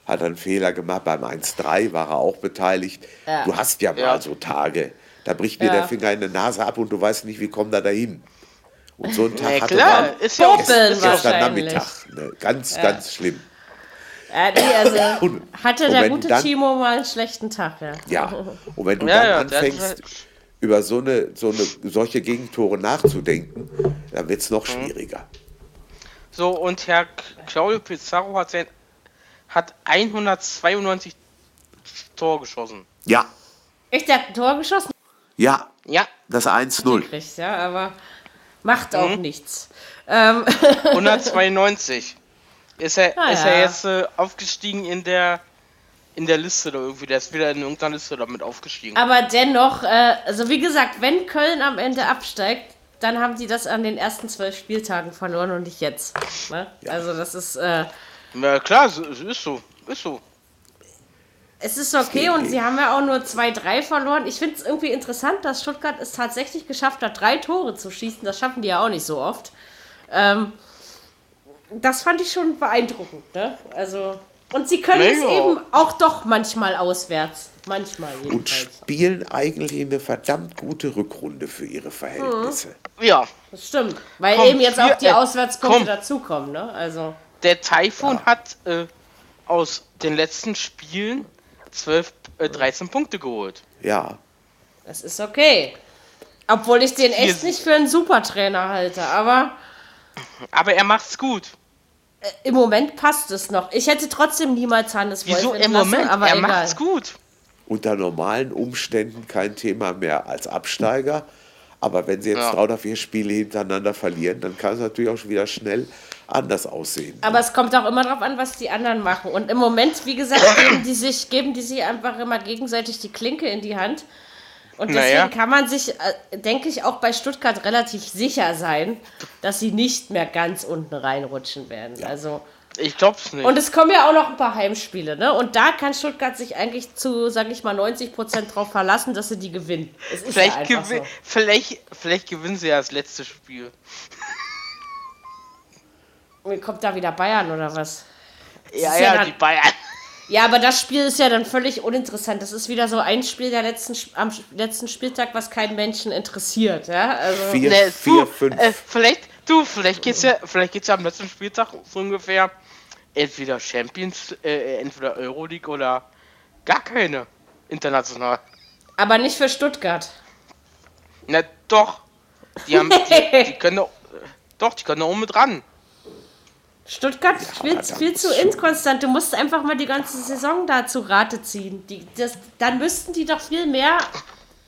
hat er einen Fehler gemacht, beim 1-3 war er auch beteiligt. Du hast ja mal so Tage, da bricht dir der Finger in die Nase ab und du weißt nicht, wie kommt er dahin. Und so einen Tag ja, hatte klar. man ist ja gestern, gestern Nachmittag. Ne? Ganz, ganz schlimm. Nee, also und, hatte der gute dann, Timo mal einen schlechten Tag, ja. Ja, und wenn du ja, dann ja, anfängst, halt über so eine, so eine, solche Gegentore nachzudenken, dann wird es noch mhm. schwieriger. So, und Herr Claudio Pizarro hat, sein, hat 192 Tor geschossen. Ja. Echt, der hat ein Tor geschossen? Ja. Ja. Das 1-0. Ja, aber macht auch mhm. nichts. Ähm 192. Ist er, ah, ist er jetzt äh, aufgestiegen in der in der Liste oder irgendwie, der ist wieder in irgendeiner Liste damit aufgestiegen. Aber dennoch, äh, also wie gesagt, wenn Köln am Ende absteigt, dann haben sie das an den ersten zwölf Spieltagen verloren und nicht jetzt. Ne? Ja. Also das ist. Äh, ja klar, es ist so, ist so. Es ist okay und sie haben ja auch nur 2-3 verloren. Ich finde es irgendwie interessant, dass Stuttgart es tatsächlich geschafft hat, drei Tore zu schießen. Das schaffen die ja auch nicht so oft. Ähm, das fand ich schon beeindruckend. Ne? Also, und sie können Mega. es eben auch doch manchmal auswärts. Manchmal jedenfalls. Und spielen eigentlich eine verdammt gute Rückrunde für ihre Verhältnisse. Mhm. Ja. Das stimmt. Weil komm, eben jetzt auch die Auswärtspunkte komm. dazukommen. Ne? Also. Der Taifun ja. hat äh, aus den letzten Spielen 12, äh, 13 Punkte geholt. Ja. Das ist okay. Obwohl ich den echt nicht für einen Supertrainer halte, aber. Aber er macht's gut. Äh, Im Moment passt es noch. Ich hätte trotzdem niemals Hannes Wolf Wieso im Moment? Aber er egal. macht's gut. Unter normalen Umständen kein Thema mehr als Absteiger. Aber wenn sie jetzt ja. drei oder vier Spiele hintereinander verlieren, dann kann es natürlich auch schon wieder schnell anders aussehen. Aber es kommt auch immer darauf an, was die anderen machen. Und im Moment, wie gesagt, geben die sich, geben die sich einfach immer gegenseitig die Klinke in die Hand. Und deswegen naja. kann man sich, äh, denke ich, auch bei Stuttgart relativ sicher sein, dass sie nicht mehr ganz unten reinrutschen werden. Ja. Also. Ich glaub's nicht. Und es kommen ja auch noch ein paar Heimspiele, ne? Und da kann Stuttgart sich eigentlich zu, sag ich mal, 90 Prozent drauf verlassen, dass sie die gewinnen. vielleicht, ja gewi so. vielleicht, vielleicht gewinnen sie ja das letzte Spiel. Kommt da wieder Bayern oder was? Ja, ja, ja die Bayern. Ja, aber das Spiel ist ja dann völlig uninteressant. Das ist wieder so ein Spiel der letzten, am letzten Spieltag, was keinen Menschen interessiert. Ja? Also vier, ne, vier, fünf. Äh, vielleicht, du, vielleicht geht's ja, vielleicht geht's ja am letzten Spieltag so ungefähr entweder Champions, äh, entweder Euroleague oder gar keine international. Aber nicht für Stuttgart. Na doch. Die haben, die, die können doch, die können da oben mit ran. Stuttgart ja, spielt viel zu inkonstant. Du musst einfach mal die ganze Saison da zu Rate ziehen. Die, das, dann müssten die doch viel mehr.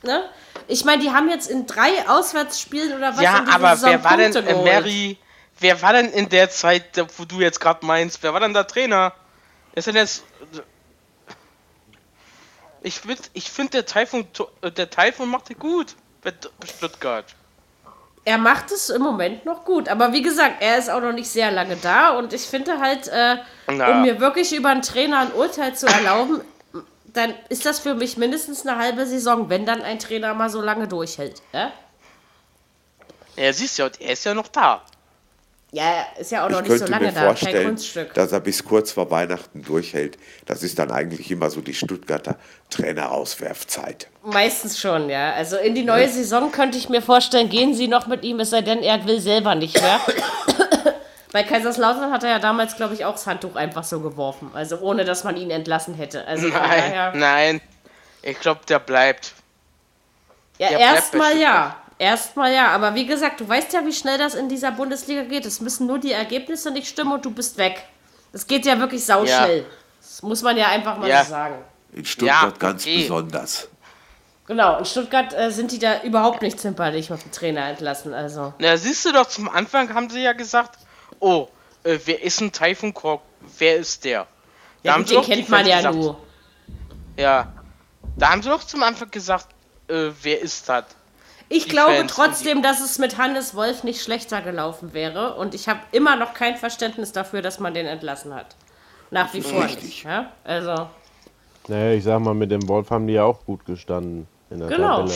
Ne? Ich meine, die haben jetzt in drei Auswärtsspielen oder was Ja, aber Saison wer war Punkte denn, äh, Mary, wer war denn in der Zeit, wo du jetzt gerade meinst, wer war denn der Trainer? Ist denn jetzt. Ich, ich finde, der Taifun, der Taifun macht die gut bei Stuttgart er macht es im Moment noch gut. Aber wie gesagt, er ist auch noch nicht sehr lange da. Und ich finde halt, äh, um mir wirklich über einen Trainer ein Urteil zu erlauben, dann ist das für mich mindestens eine halbe Saison, wenn dann ein Trainer mal so lange durchhält. Ja, ja siehst du, er ist ja noch da. Ja, ist ja auch noch ich nicht so lange da, kein Kunststück. Dass er bis kurz vor Weihnachten durchhält. Das ist dann eigentlich immer so die Stuttgarter Trainerauswerfzeit. Meistens schon, ja. Also in die neue ja. Saison könnte ich mir vorstellen, gehen sie noch mit ihm, es sei denn, er will selber nicht mehr. Bei Kaiserslautern hat er ja damals, glaube ich, auch das Handtuch einfach so geworfen. Also ohne, dass man ihn entlassen hätte. Also nein, daher... nein. Ich glaube, der bleibt. Ja, erstmal ja. Erstmal ja, aber wie gesagt, du weißt ja, wie schnell das in dieser Bundesliga geht. Es müssen nur die Ergebnisse nicht stimmen und du bist weg. Das geht ja wirklich sauschnell. Ja. Das muss man ja einfach mal ja. so sagen. In Stuttgart ja, ganz okay. besonders. Genau, in Stuttgart äh, sind die da überhaupt nicht zimperlich mit dem Trainer entlassen. Also. Na, siehst du doch, zum Anfang haben sie ja gesagt, oh, äh, wer ist ein Taifun Kork? Wer ist der? Da ja, den kennt man ja gesagt, nur. Ja, da haben sie doch zum Anfang gesagt, äh, wer ist das? Ich glaube Fans trotzdem, dass es mit Hannes Wolf nicht schlechter gelaufen wäre. Und ich habe immer noch kein Verständnis dafür, dass man den entlassen hat. Nach wie vor nicht. Ja? Also. Naja, ich sag mal, mit dem Wolf haben die ja auch gut gestanden in der genau. Tabelle.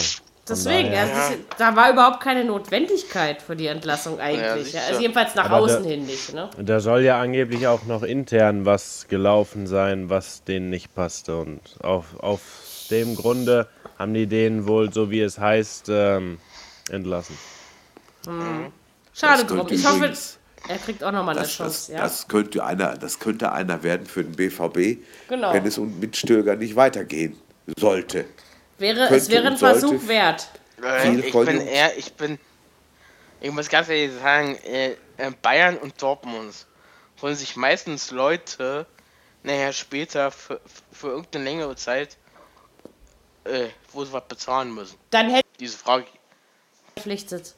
Deswegen, also ja. da war überhaupt keine Notwendigkeit für die Entlassung eigentlich. Ja, also jedenfalls nach Aber außen da, hin nicht. Ne? Da soll ja angeblich auch noch intern was gelaufen sein, was denen nicht passte. Und auf, auf dem Grunde haben die den wohl, so wie es heißt, ähm, entlassen. Mhm. Schade drum. Ich hoffe, er kriegt auch nochmal eine das, Chance. Das, ja? das, könnte einer, das könnte einer werden für den BVB, genau. wenn es mit Stöger nicht weitergehen sollte. Wäre, es wäre ein Versuch wert. Äh, ich bin eher, ich bin, ich muss ganz ehrlich sagen, äh, äh, Bayern und Dortmund holen sich meistens Leute, naja, später für, für irgendeine längere Zeit, äh, wo sie was bezahlen müssen. Dann hätte diese Frage verpflichtet.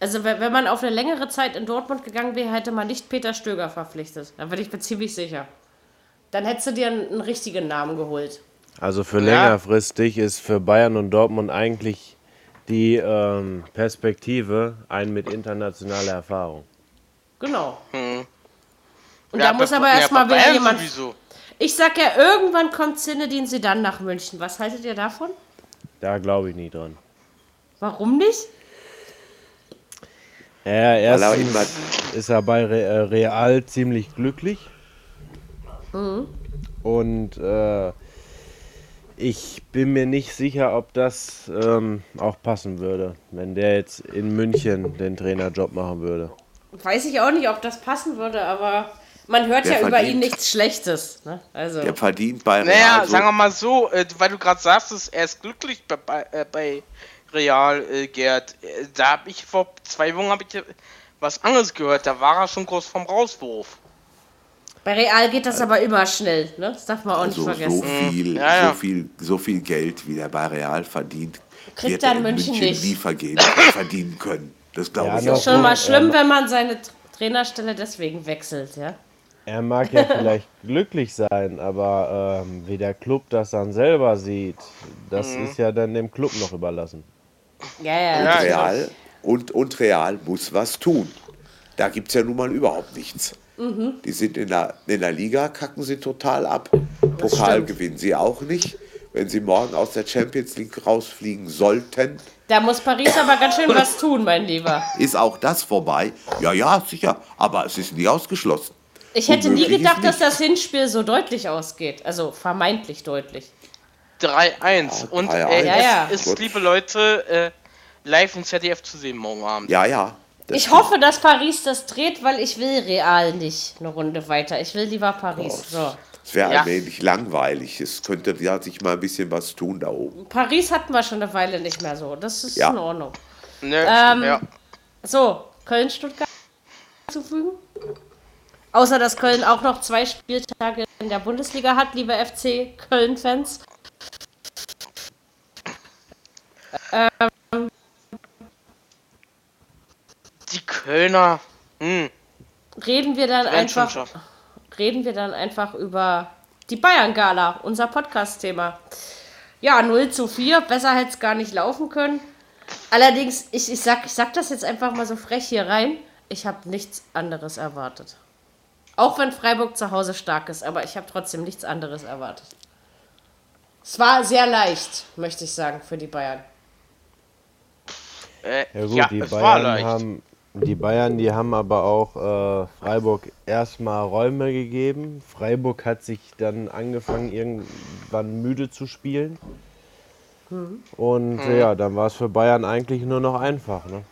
Also wenn man auf eine längere Zeit in Dortmund gegangen wäre, hätte man nicht Peter Stöger verpflichtet. Da bin ich mir ziemlich sicher. Dann hättest du dir einen, einen richtigen Namen geholt. Also für ja. längerfristig ist für Bayern und Dortmund eigentlich die ähm, Perspektive ein mit internationaler Erfahrung. Genau. Hm. Und ja, da muss aber erstmal ja, wieder jemand. Sowieso. Ich sag ja, irgendwann kommt Zinedine sie dann nach München. Was haltet ihr davon? Da glaube ich nie dran. Warum nicht? Ja, erstens ist er bei äh, Real ziemlich glücklich. Mhm. Und äh, ich bin mir nicht sicher, ob das ähm, auch passen würde, wenn der jetzt in München den Trainerjob machen würde. Weiß ich auch nicht, ob das passen würde, aber man hört ja verdient, über ihn nichts Schlechtes. Ne? Also. Der verdient bei Naja, Real sagen wir mal so, äh, weil du gerade sagst, er ist glücklich bei, bei, äh, bei Real, äh, Gerd. Äh, da habe ich vor zwei Wochen habe ich was anderes gehört. Da war er schon kurz vom Rauswurf. Bei Real geht das aber immer schnell, ne? Das darf man auch also nicht vergessen. So viel, ja, ja. So, viel, so viel Geld, wie der bei Real verdient, Kriegt er in München, München nicht. nie vergehen, verdienen können. Das glaube ja, ich auch. Ist schon mal schlimm, wenn man seine Trainerstelle deswegen wechselt, ja? Er mag ja vielleicht glücklich sein, aber ähm, wie der Club das dann selber sieht, das mhm. ist ja dann dem Club noch überlassen. Ja, ja. Und Real, und, und Real muss was tun. Da gibt es ja nun mal überhaupt nichts. Mhm. Die sind in der, in der Liga, kacken sie total ab. Pokal gewinnen sie auch nicht. Wenn sie morgen aus der Champions League rausfliegen sollten. Da muss Paris aber ganz schön was tun, mein Lieber. Ist auch das vorbei? Ja, ja, sicher. Aber es ist nie ausgeschlossen. Ich hätte nie gedacht, dass das Hinspiel so deutlich ausgeht. Also vermeintlich deutlich. 3-1. Und 3 äh, ja, ja. es ist, liebe Leute, äh, live im ZDF zu sehen morgen Abend. Ja, ja. Ich hoffe, dass Paris das dreht, weil ich will Real nicht eine Runde weiter. Ich will lieber Paris. Oh. So. Es wäre ja. ein wenig langweilig. Es könnte ja sich mal ein bisschen was tun da oben. Paris hatten wir schon eine Weile nicht mehr so. Das ist ja. in Ordnung. Nee, ähm, ja. So, Köln-Stuttgart zufügen. Außer dass Köln auch noch zwei Spieltage in der Bundesliga hat, liebe FC Köln-Fans. Ähm, die Kölner. Hm. Reden wir dann einfach. Reden wir dann einfach über die Bayern-Gala, unser Podcast-Thema. Ja, 0 zu 4, besser hätte es gar nicht laufen können. Allerdings, ich, ich, sag, ich sag das jetzt einfach mal so frech hier rein. Ich habe nichts anderes erwartet. Auch wenn Freiburg zu Hause stark ist, aber ich habe trotzdem nichts anderes erwartet. Es war sehr leicht, möchte ich sagen, für die Bayern. Äh, ja gut, ja, die Bayern haben die Bayern, die haben aber auch äh, Freiburg erstmal Räume gegeben. Freiburg hat sich dann angefangen, irgendwann müde zu spielen. Mhm. Und mhm. ja, dann war es für Bayern eigentlich nur noch einfach. Ne?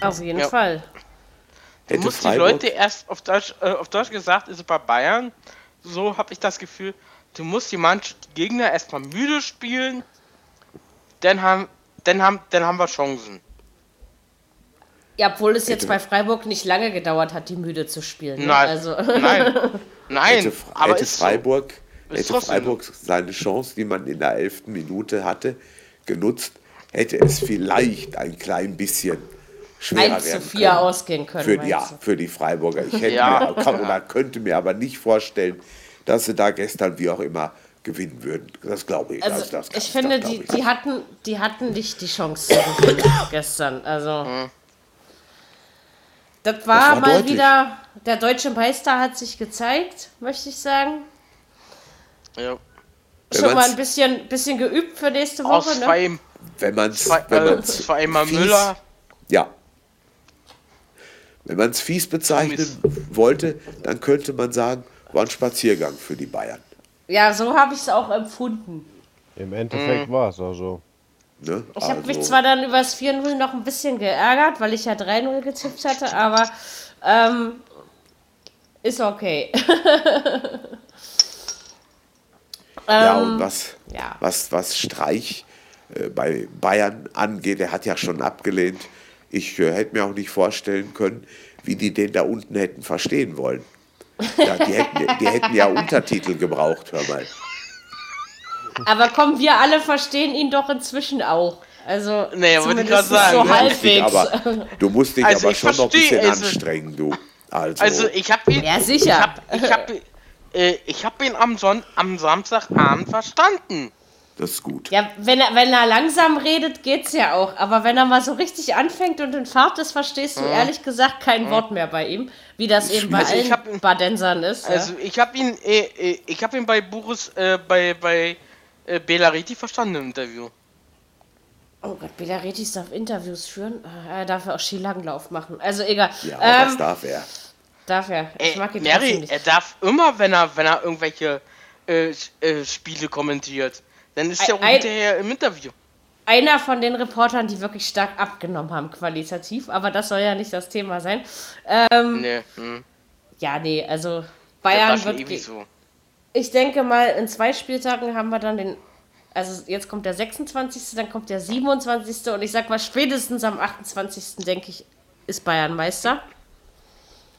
Auf jeden ja. Fall. Du musst die Leute erst auf Deutsch, äh, auf Deutsch gesagt, ist es bei Bayern, so habe ich das Gefühl, du musst die, Mannschaft, die Gegner erstmal müde spielen, dann haben, dann haben, dann haben wir Chancen. Ja, obwohl es jetzt bei Freiburg nicht lange gedauert hat, die müde zu spielen. Ne? Nein, also. nein, nein. Hätte, aber hätte Freiburg, so. hätte Freiburg seine Chance, die man in der elften Minute hatte, genutzt, hätte es vielleicht ein klein bisschen schwerer 1 zu 4 können. ausgehen können. Für, ja, du? für die Freiburger. Ich hätte ja. mir, kann, oder könnte mir aber nicht vorstellen, dass sie da gestern wie auch immer gewinnen würden. Das glaube ich. Also, das, das ich finde, das, die, ich. die, hatten, die hatten nicht die Chance zu gewinnen gestern. Also. Mhm. Das war, das war mal deutlich. wieder, der deutsche Meister hat sich gezeigt, möchte ich sagen. Ja. Schon mal ein bisschen, bisschen geübt für nächste Woche, Aus ne? Zwei, wenn man zwei, äh, Müller. Ja. Wenn man es fies bezeichnen wollte, dann könnte man sagen, war ein Spaziergang für die Bayern. Ja, so habe ich es auch empfunden. Im Endeffekt mhm. war es auch so. Ne? Ich habe also. mich zwar dann über das 4-0 noch ein bisschen geärgert, weil ich ja 3-0 getippt hatte, aber ähm, ist okay. ja, und ähm, was, ja. was, was Streich äh, bei Bayern angeht, er hat ja schon abgelehnt. Ich äh, hätte mir auch nicht vorstellen können, wie die den da unten hätten verstehen wollen. Ja, die, hätten, die hätten ja Untertitel gebraucht, hör mal. Aber komm, wir alle verstehen ihn doch inzwischen auch. Also, nee, wollte ich gerade sagen. So halbwegs. Aber, du musst dich also aber schon noch ein bisschen also, anstrengen, du. Also, also ich habe ihn. Ja, sicher. Ich habe ich hab, äh, ich hab ihn am, Son am Samstagabend verstanden. Das ist gut. Ja, wenn er, wenn er langsam redet, geht's ja auch. Aber wenn er mal so richtig anfängt und in Fahrt ist, verstehst du mhm. ehrlich gesagt kein mhm. Wort mehr bei ihm. Wie das eben bei also allen Badensern ist. Also ja. ich habe ihn, äh, äh, ich habe ihn bei Boris, äh, bei, bei äh, Belariti verstanden im Interview. Oh Gott, Belariti darf Interviews führen. Ah, er darf auch Skilanglauf machen. Also egal. Ja, ähm, das darf er. Darf er. Ich mag ihn Mary, nicht. er darf immer, wenn er, wenn er irgendwelche äh, äh, Spiele kommentiert, dann ist er auch hinterher im Interview. Einer von den Reportern, die wirklich stark abgenommen haben, qualitativ, aber das soll ja nicht das Thema sein. Ähm, nee. Hm. Ja, nee, also Bayern wird. So. Ich denke mal, in zwei Spieltagen haben wir dann den Also jetzt kommt der 26., dann kommt der 27. und ich sag mal, spätestens am 28. denke ich, ist Bayern Meister.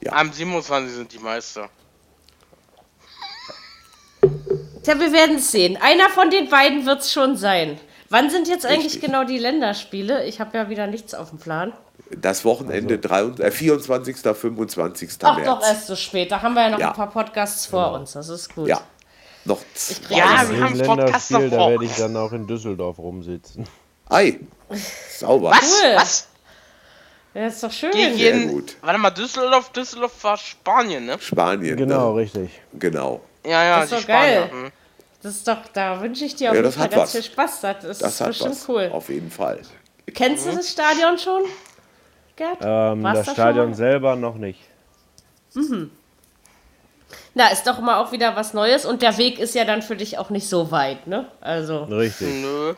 Ja. Am 27. sind die Meister. Tja, wir werden es sehen. Einer von den beiden wird es schon sein. Wann sind jetzt eigentlich Richtig. genau die Länderspiele? Ich habe ja wieder nichts auf dem Plan. Das Wochenende also. 23, äh, 24. 25. Ach, März. doch erst so spät. Da haben wir ja noch ja. ein paar Podcasts vor genau. uns. Das ist gut. Ja. Noch zwei. Ja, wir haben Podcasts noch Da werde ich dann auch in Düsseldorf rumsitzen. Ei. Sauber. Was? Cool. Was? Ja, ist doch schön. Gegen, gut. Warte mal, Düsseldorf, Düsseldorf war Spanien, ne? Spanien. Genau, ne? richtig. Genau. Ja, ja, das ist doch geil. Hm. Das ist doch, da wünsche ich dir auf ja, jeden Fall ganz was. viel Spaß. Das, ist das bestimmt was. cool. Auf jeden Fall. Kennst mhm. du das Stadion schon, Gerd? Ähm, das Stadion selber noch nicht. Mhm. Na, ist doch immer auch wieder was Neues und der Weg ist ja dann für dich auch nicht so weit, ne? Also. Richtig. Nö.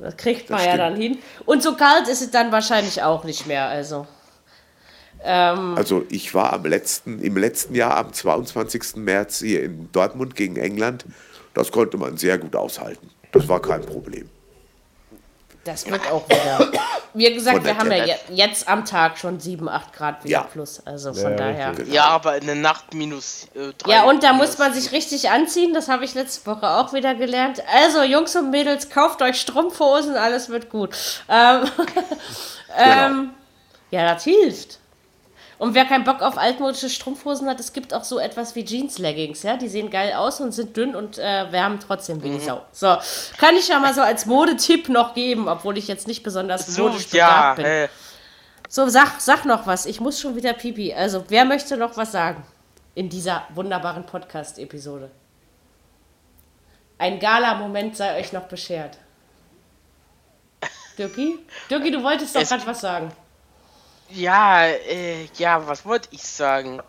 Das kriegt man das ja dann hin. Und so kalt ist es dann wahrscheinlich auch nicht mehr, also. Ähm, also ich war am letzten, im letzten Jahr am 22. März hier in Dortmund gegen England. Das konnte man sehr gut aushalten. Das war kein Problem. Das wird auch wieder. Wie gesagt, wir haben ja jetzt am Tag schon 7, 8 Grad wieder ja. plus. Also von ja, daher. Genau. Ja, aber in der Nacht minus äh, 3. Ja, und da muss man sich richtig anziehen. Das habe ich letzte Woche auch wieder gelernt. Also, Jungs und Mädels, kauft euch Strumpfhosen, alles wird gut. Ähm, genau. ähm, ja, das hilft. Und wer keinen Bock auf altmodische Strumpfhosen hat, es gibt auch so etwas wie Jeans-Leggings, ja. Die sehen geil aus und sind dünn und äh, wärmen trotzdem wie die mhm. Sau. So, kann ich ja mal so als Modetipp noch geben, obwohl ich jetzt nicht besonders so, modisch ja, bin. Äh. So, sag, sag noch was. Ich muss schon wieder pipi. Also, wer möchte noch was sagen in dieser wunderbaren Podcast-Episode? Ein Gala-Moment sei euch noch beschert. Dirki? Dirki, du wolltest doch gerade was sagen. Ja, äh, ja, was wollte ich sagen?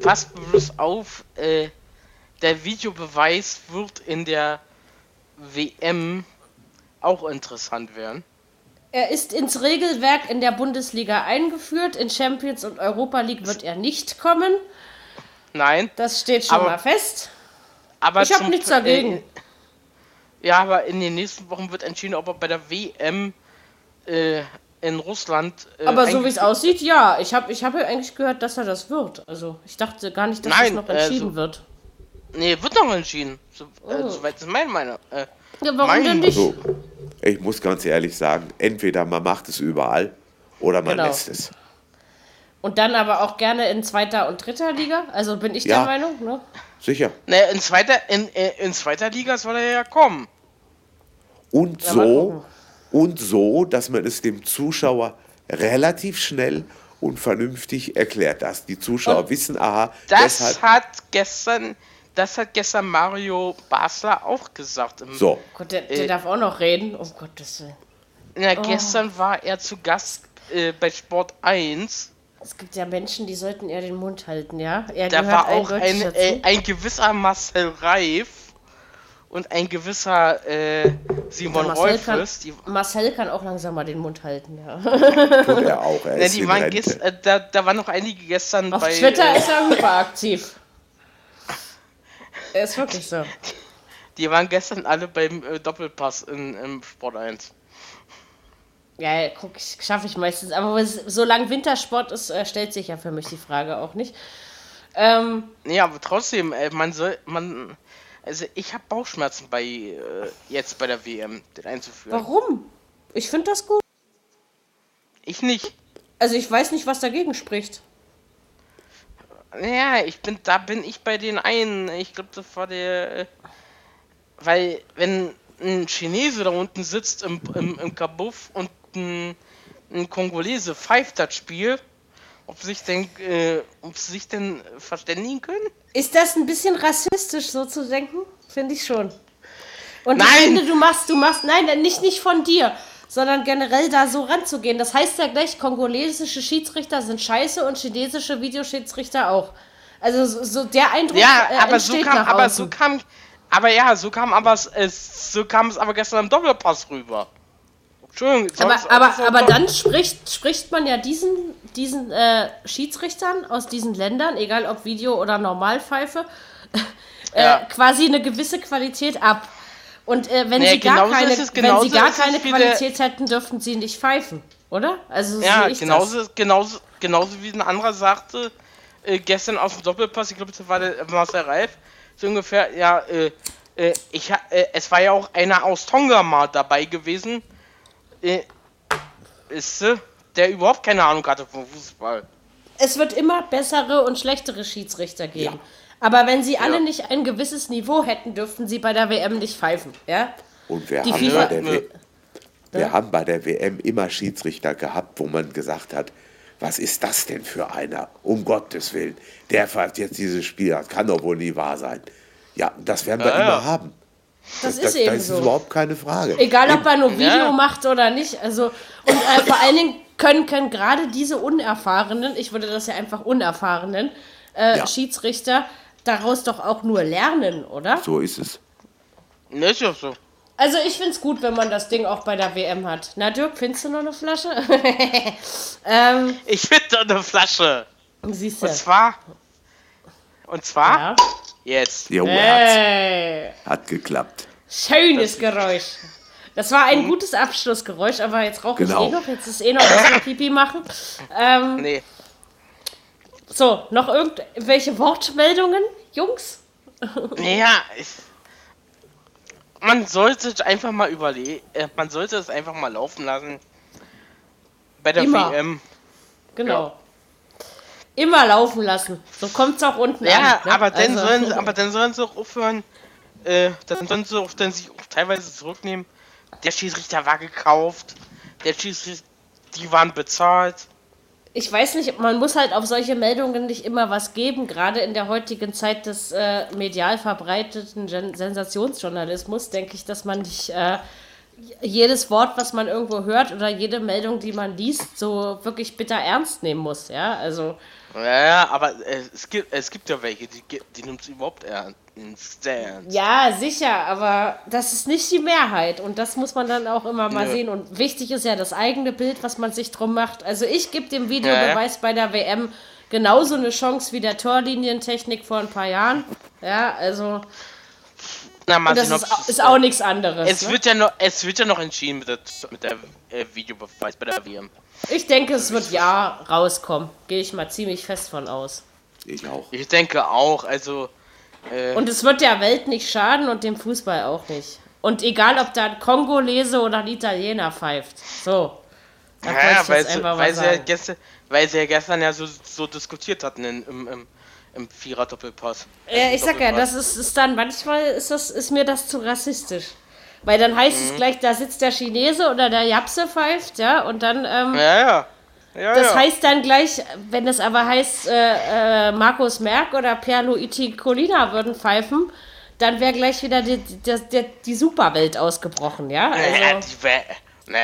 Passt bloß auf, äh, der Videobeweis wird in der WM auch interessant werden. Er ist ins Regelwerk in der Bundesliga eingeführt. In Champions und Europa League wird er nicht kommen. Nein. Das steht schon aber, mal fest. Aber ich habe nichts dagegen. Äh, ja, aber in den nächsten Wochen wird entschieden, ob er bei der WM äh, in Russland. Äh, Aber so wie es aussieht, ja. Ich habe ich hab ja eigentlich gehört, dass er das wird. Also ich dachte gar nicht, dass Nein, das noch entschieden äh, so, wird. Nee, wird noch entschieden. So, äh, oh. äh, soweit ist meine Meinung. Äh, ja, warum mein, denn nicht? Also, ich muss ganz ehrlich sagen, entweder man macht es überall oder man genau. lässt es. Und dann aber auch gerne in zweiter und dritter Liga? Also bin ich ja, der Meinung, ne? Sicher. Ne, in zweiter, in, äh, in zweiter Liga soll er ja kommen. Und ja, so und so, dass man es dem Zuschauer relativ schnell und vernünftig erklärt, dass die Zuschauer und wissen, aha, das hat gestern, das hat gestern Mario Basler auch gesagt. Im, so. Gott, der, der äh, darf auch noch reden, um Gottes Willen. Na, oh. gestern war er zu Gast äh, bei Sport 1. Es gibt ja Menschen, die sollten eher den Mund halten, ja? Er da war auch ein, äh, ein gewisser Marcel Reif und ein gewisser äh, Simon ja, Rolfes. Kann, Marcel kann auch langsam mal den Mund halten, ja. Tut er auch, er ja, die waren gest, äh, da, da waren noch einige gestern Auf bei... Auf Twitter äh, ist er hyperaktiv. er ist wirklich so. Die waren gestern alle beim äh, Doppelpass in, im Sport 1. Ja, guck, schaffe ich meistens. Aber solange Wintersport ist, äh, stellt sich ja für mich die Frage auch nicht. Ähm, ja, aber trotzdem, äh, man soll, man, also ich habe Bauchschmerzen bei äh, jetzt bei der WM, den einzuführen. Warum? Ich finde das gut. Ich nicht. Also ich weiß nicht, was dagegen spricht. Ja, ich bin, da bin ich bei den einen. Ich glaube, das war der. Äh, weil, wenn ein Chinese da unten sitzt im, im, im Kabuff und ein, ein Kongolese pfeift das Spiel, ob sich denn, äh, ob sie sich denn verständigen können? Ist das ein bisschen rassistisch, so zu denken? Finde ich schon. Und nein! ich finde, du machst, du machst, nein, nicht, nicht von dir, sondern generell da so ranzugehen. Das heißt ja gleich, kongolesische Schiedsrichter sind scheiße und chinesische Videoschiedsrichter auch. Also so, so der Eindruck ja, äh, aber so kam, aber so kam, aber ja, so kam aber es, so kam es aber gestern im Doppelpass rüber. Entschuldigung. Aber, aber, aber dann spricht, spricht man ja diesen, diesen äh, Schiedsrichtern aus diesen Ländern, egal ob Video oder Normalpfeife, äh, ja. quasi eine gewisse Qualität ab. Und äh, wenn, nee, sie gar keine, wenn sie gar keine Qualität hätten, dürften sie nicht pfeifen, oder? Also ja, genauso, genauso, genauso wie ein anderer sagte, äh, gestern aus dem Doppelpass, ich glaube, das war der Marcel Reif, so ungefähr, ja, äh, äh, ich, äh, es war ja auch einer aus Tonga mal dabei gewesen, äh, ist, der überhaupt keine Ahnung hatte vom Fußball. Es wird immer bessere und schlechtere Schiedsrichter geben. Ja. Aber wenn sie alle ja. nicht ein gewisses Niveau hätten, dürften sie bei der WM nicht pfeifen, ja? Und wir, haben, FIFA, bei der wir ja? haben bei der WM immer Schiedsrichter gehabt, wo man gesagt hat, was ist das denn für einer? Um Gottes Willen. Der fährt jetzt dieses Spiel. Das kann doch wohl nie wahr sein. Ja, das werden wir ja, immer haben. Das, das ist eben das so. ist überhaupt keine Frage. Egal, ob er nur Video ja. macht oder nicht. Also, und äh, vor allen Dingen können, können gerade diese unerfahrenen, ich würde das ja einfach unerfahrenen, äh, ja. Schiedsrichter daraus doch auch nur lernen, oder? So ist es. Ne, ist ja so. Also ich finde es gut, wenn man das Ding auch bei der WM hat. Na Dirk, findest du noch eine Flasche? ähm, ich finde noch eine Flasche. Siehst du. Und zwar. Und zwar. Ja. Jetzt. Jo, hey. hat, hat geklappt. Schönes Geräusch. Das war ein gutes Abschlussgeräusch, aber jetzt rauche genau. ich eh noch. Jetzt ist eh noch was wir Pipi machen. Ähm, nee. So, noch irgendwelche Wortmeldungen, Jungs? Ja, ich, man sollte einfach mal überlegen, äh, man sollte es einfach mal laufen lassen. Bei der Immer. WM. Genau. Ja. Immer laufen lassen. So kommt es auch unten ja, an. Ja, ne? aber, dann also. sollen, aber dann sollen sie auch aufhören, äh, dann sollen sie auch dann sich auch teilweise zurücknehmen. Der Schiedsrichter war gekauft, der Schiedsrichter, die waren bezahlt. Ich weiß nicht, man muss halt auf solche Meldungen nicht immer was geben, gerade in der heutigen Zeit des äh, medial verbreiteten Gen Sensationsjournalismus, denke ich, dass man nicht äh, jedes Wort, was man irgendwo hört oder jede Meldung, die man liest, so wirklich bitter ernst nehmen muss, ja, also ja, aber es gibt, es gibt ja welche, die, die nimmt es überhaupt ernst. Ja, sicher, aber das ist nicht die Mehrheit und das muss man dann auch immer mal ja. sehen. Und wichtig ist ja das eigene Bild, was man sich drum macht. Also ich gebe dem Videobeweis ja. bei der WM genauso eine Chance wie der Torlinientechnik vor ein paar Jahren. Ja, also. Na, das ist, ist, auch nichts anderes. Es, ne? wird ja noch, es wird ja noch entschieden mit der, mit der äh, Videobeweis bei der WM. Ich denke, es wird ja rauskommen. Gehe ich mal ziemlich fest von aus. Ich auch. Ich denke auch, also. Äh und es wird der Welt nicht schaden und dem Fußball auch nicht. Und egal, ob da ein Kongolese oder ein Italiener pfeift. So. Da ja, weil, sie, weil, sie ja gestern, weil sie ja gestern ja so, so diskutiert hatten in, im, im, im Vierer-Doppelpass. Ja, ich sag ja, das ist, ist dann manchmal ist, das, ist mir das zu rassistisch. Weil dann heißt mhm. es gleich, da sitzt der Chinese oder der Japse pfeift, ja, und dann. Ähm, ja, ja. Ja, das ja. heißt dann gleich, wenn es aber heißt, äh, äh, Markus Merck oder Pierluigi Colina würden pfeifen, dann wäre gleich wieder die, die, die, die, Superwelt ausgebrochen, ja? Also, ja, die,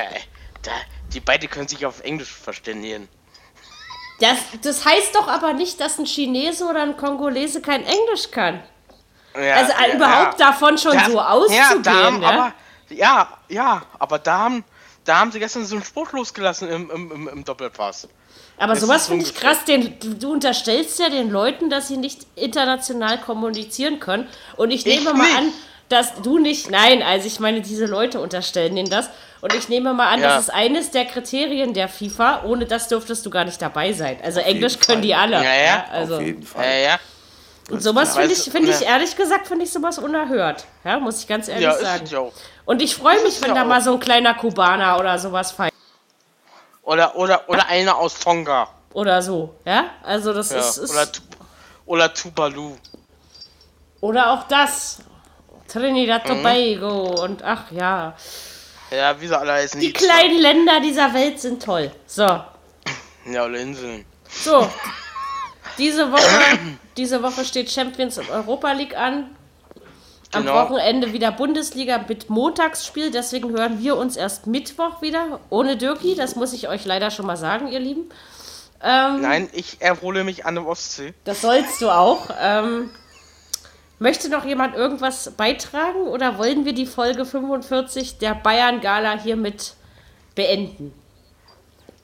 da, die beiden können sich auf Englisch verständigen. Das, das heißt doch aber nicht, dass ein Chinese oder ein Kongolese kein Englisch kann. Ja, also ja, überhaupt ja. davon schon da, so auszugehen. Ja, haben, ja? Aber, ja, ja, aber da haben, da haben sie gestern so einen Spruch losgelassen im, im, im Doppelpass. Aber das sowas finde ich krass. Den, du unterstellst ja den Leuten, dass sie nicht international kommunizieren können. Und ich nehme ich mal nicht. an, dass du nicht. Nein, also ich meine, diese Leute unterstellen denen das. Und ich nehme mal an, ja. das ist eines der Kriterien der FIFA. Ohne das dürftest du gar nicht dabei sein. Also Auf Englisch können die alle. Ja, ja. Also, Auf jeden Fall. Ja, ja. Und sowas finde ich, find ich ehrlich gesagt, finde ich sowas unerhört. Ja, muss ich ganz ehrlich ja, sagen. Ich Und ich freue mich, wenn da auch. mal so ein kleiner Kubaner oder sowas feiert. Oder, oder, oder einer aus Tonga. Oder so, ja? Also das ja. ist, ist. Oder, oder Tuvalu. Oder auch das. Trinidad mhm. Tobago und ach ja. Ja, wie sie alle heißen. Die kleinen Länder dieser Welt sind toll. So. Ja, alle Inseln. So, diese Woche, diese Woche steht Champions Europa League an. Am genau. Wochenende wieder Bundesliga mit Montagsspiel. Deswegen hören wir uns erst Mittwoch wieder. Ohne Dirki. Das muss ich euch leider schon mal sagen, ihr Lieben. Ähm, Nein, ich erhole mich an der Ostsee. Das sollst du auch. Ähm, möchte noch jemand irgendwas beitragen oder wollen wir die Folge 45 der Bayern Gala hiermit beenden?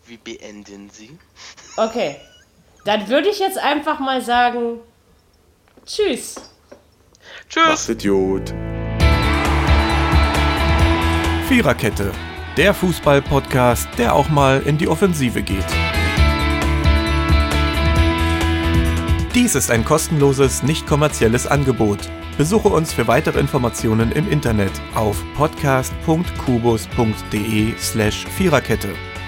Wie beenden Sie? Okay. Dann würde ich jetzt einfach mal sagen, tschüss. Tschüss. Mach's Idiot. Viererkette, der Fußball-Podcast, der auch mal in die Offensive geht. Dies ist ein kostenloses, nicht kommerzielles Angebot. Besuche uns für weitere Informationen im Internet auf podcast.kubus.de/slash Viererkette.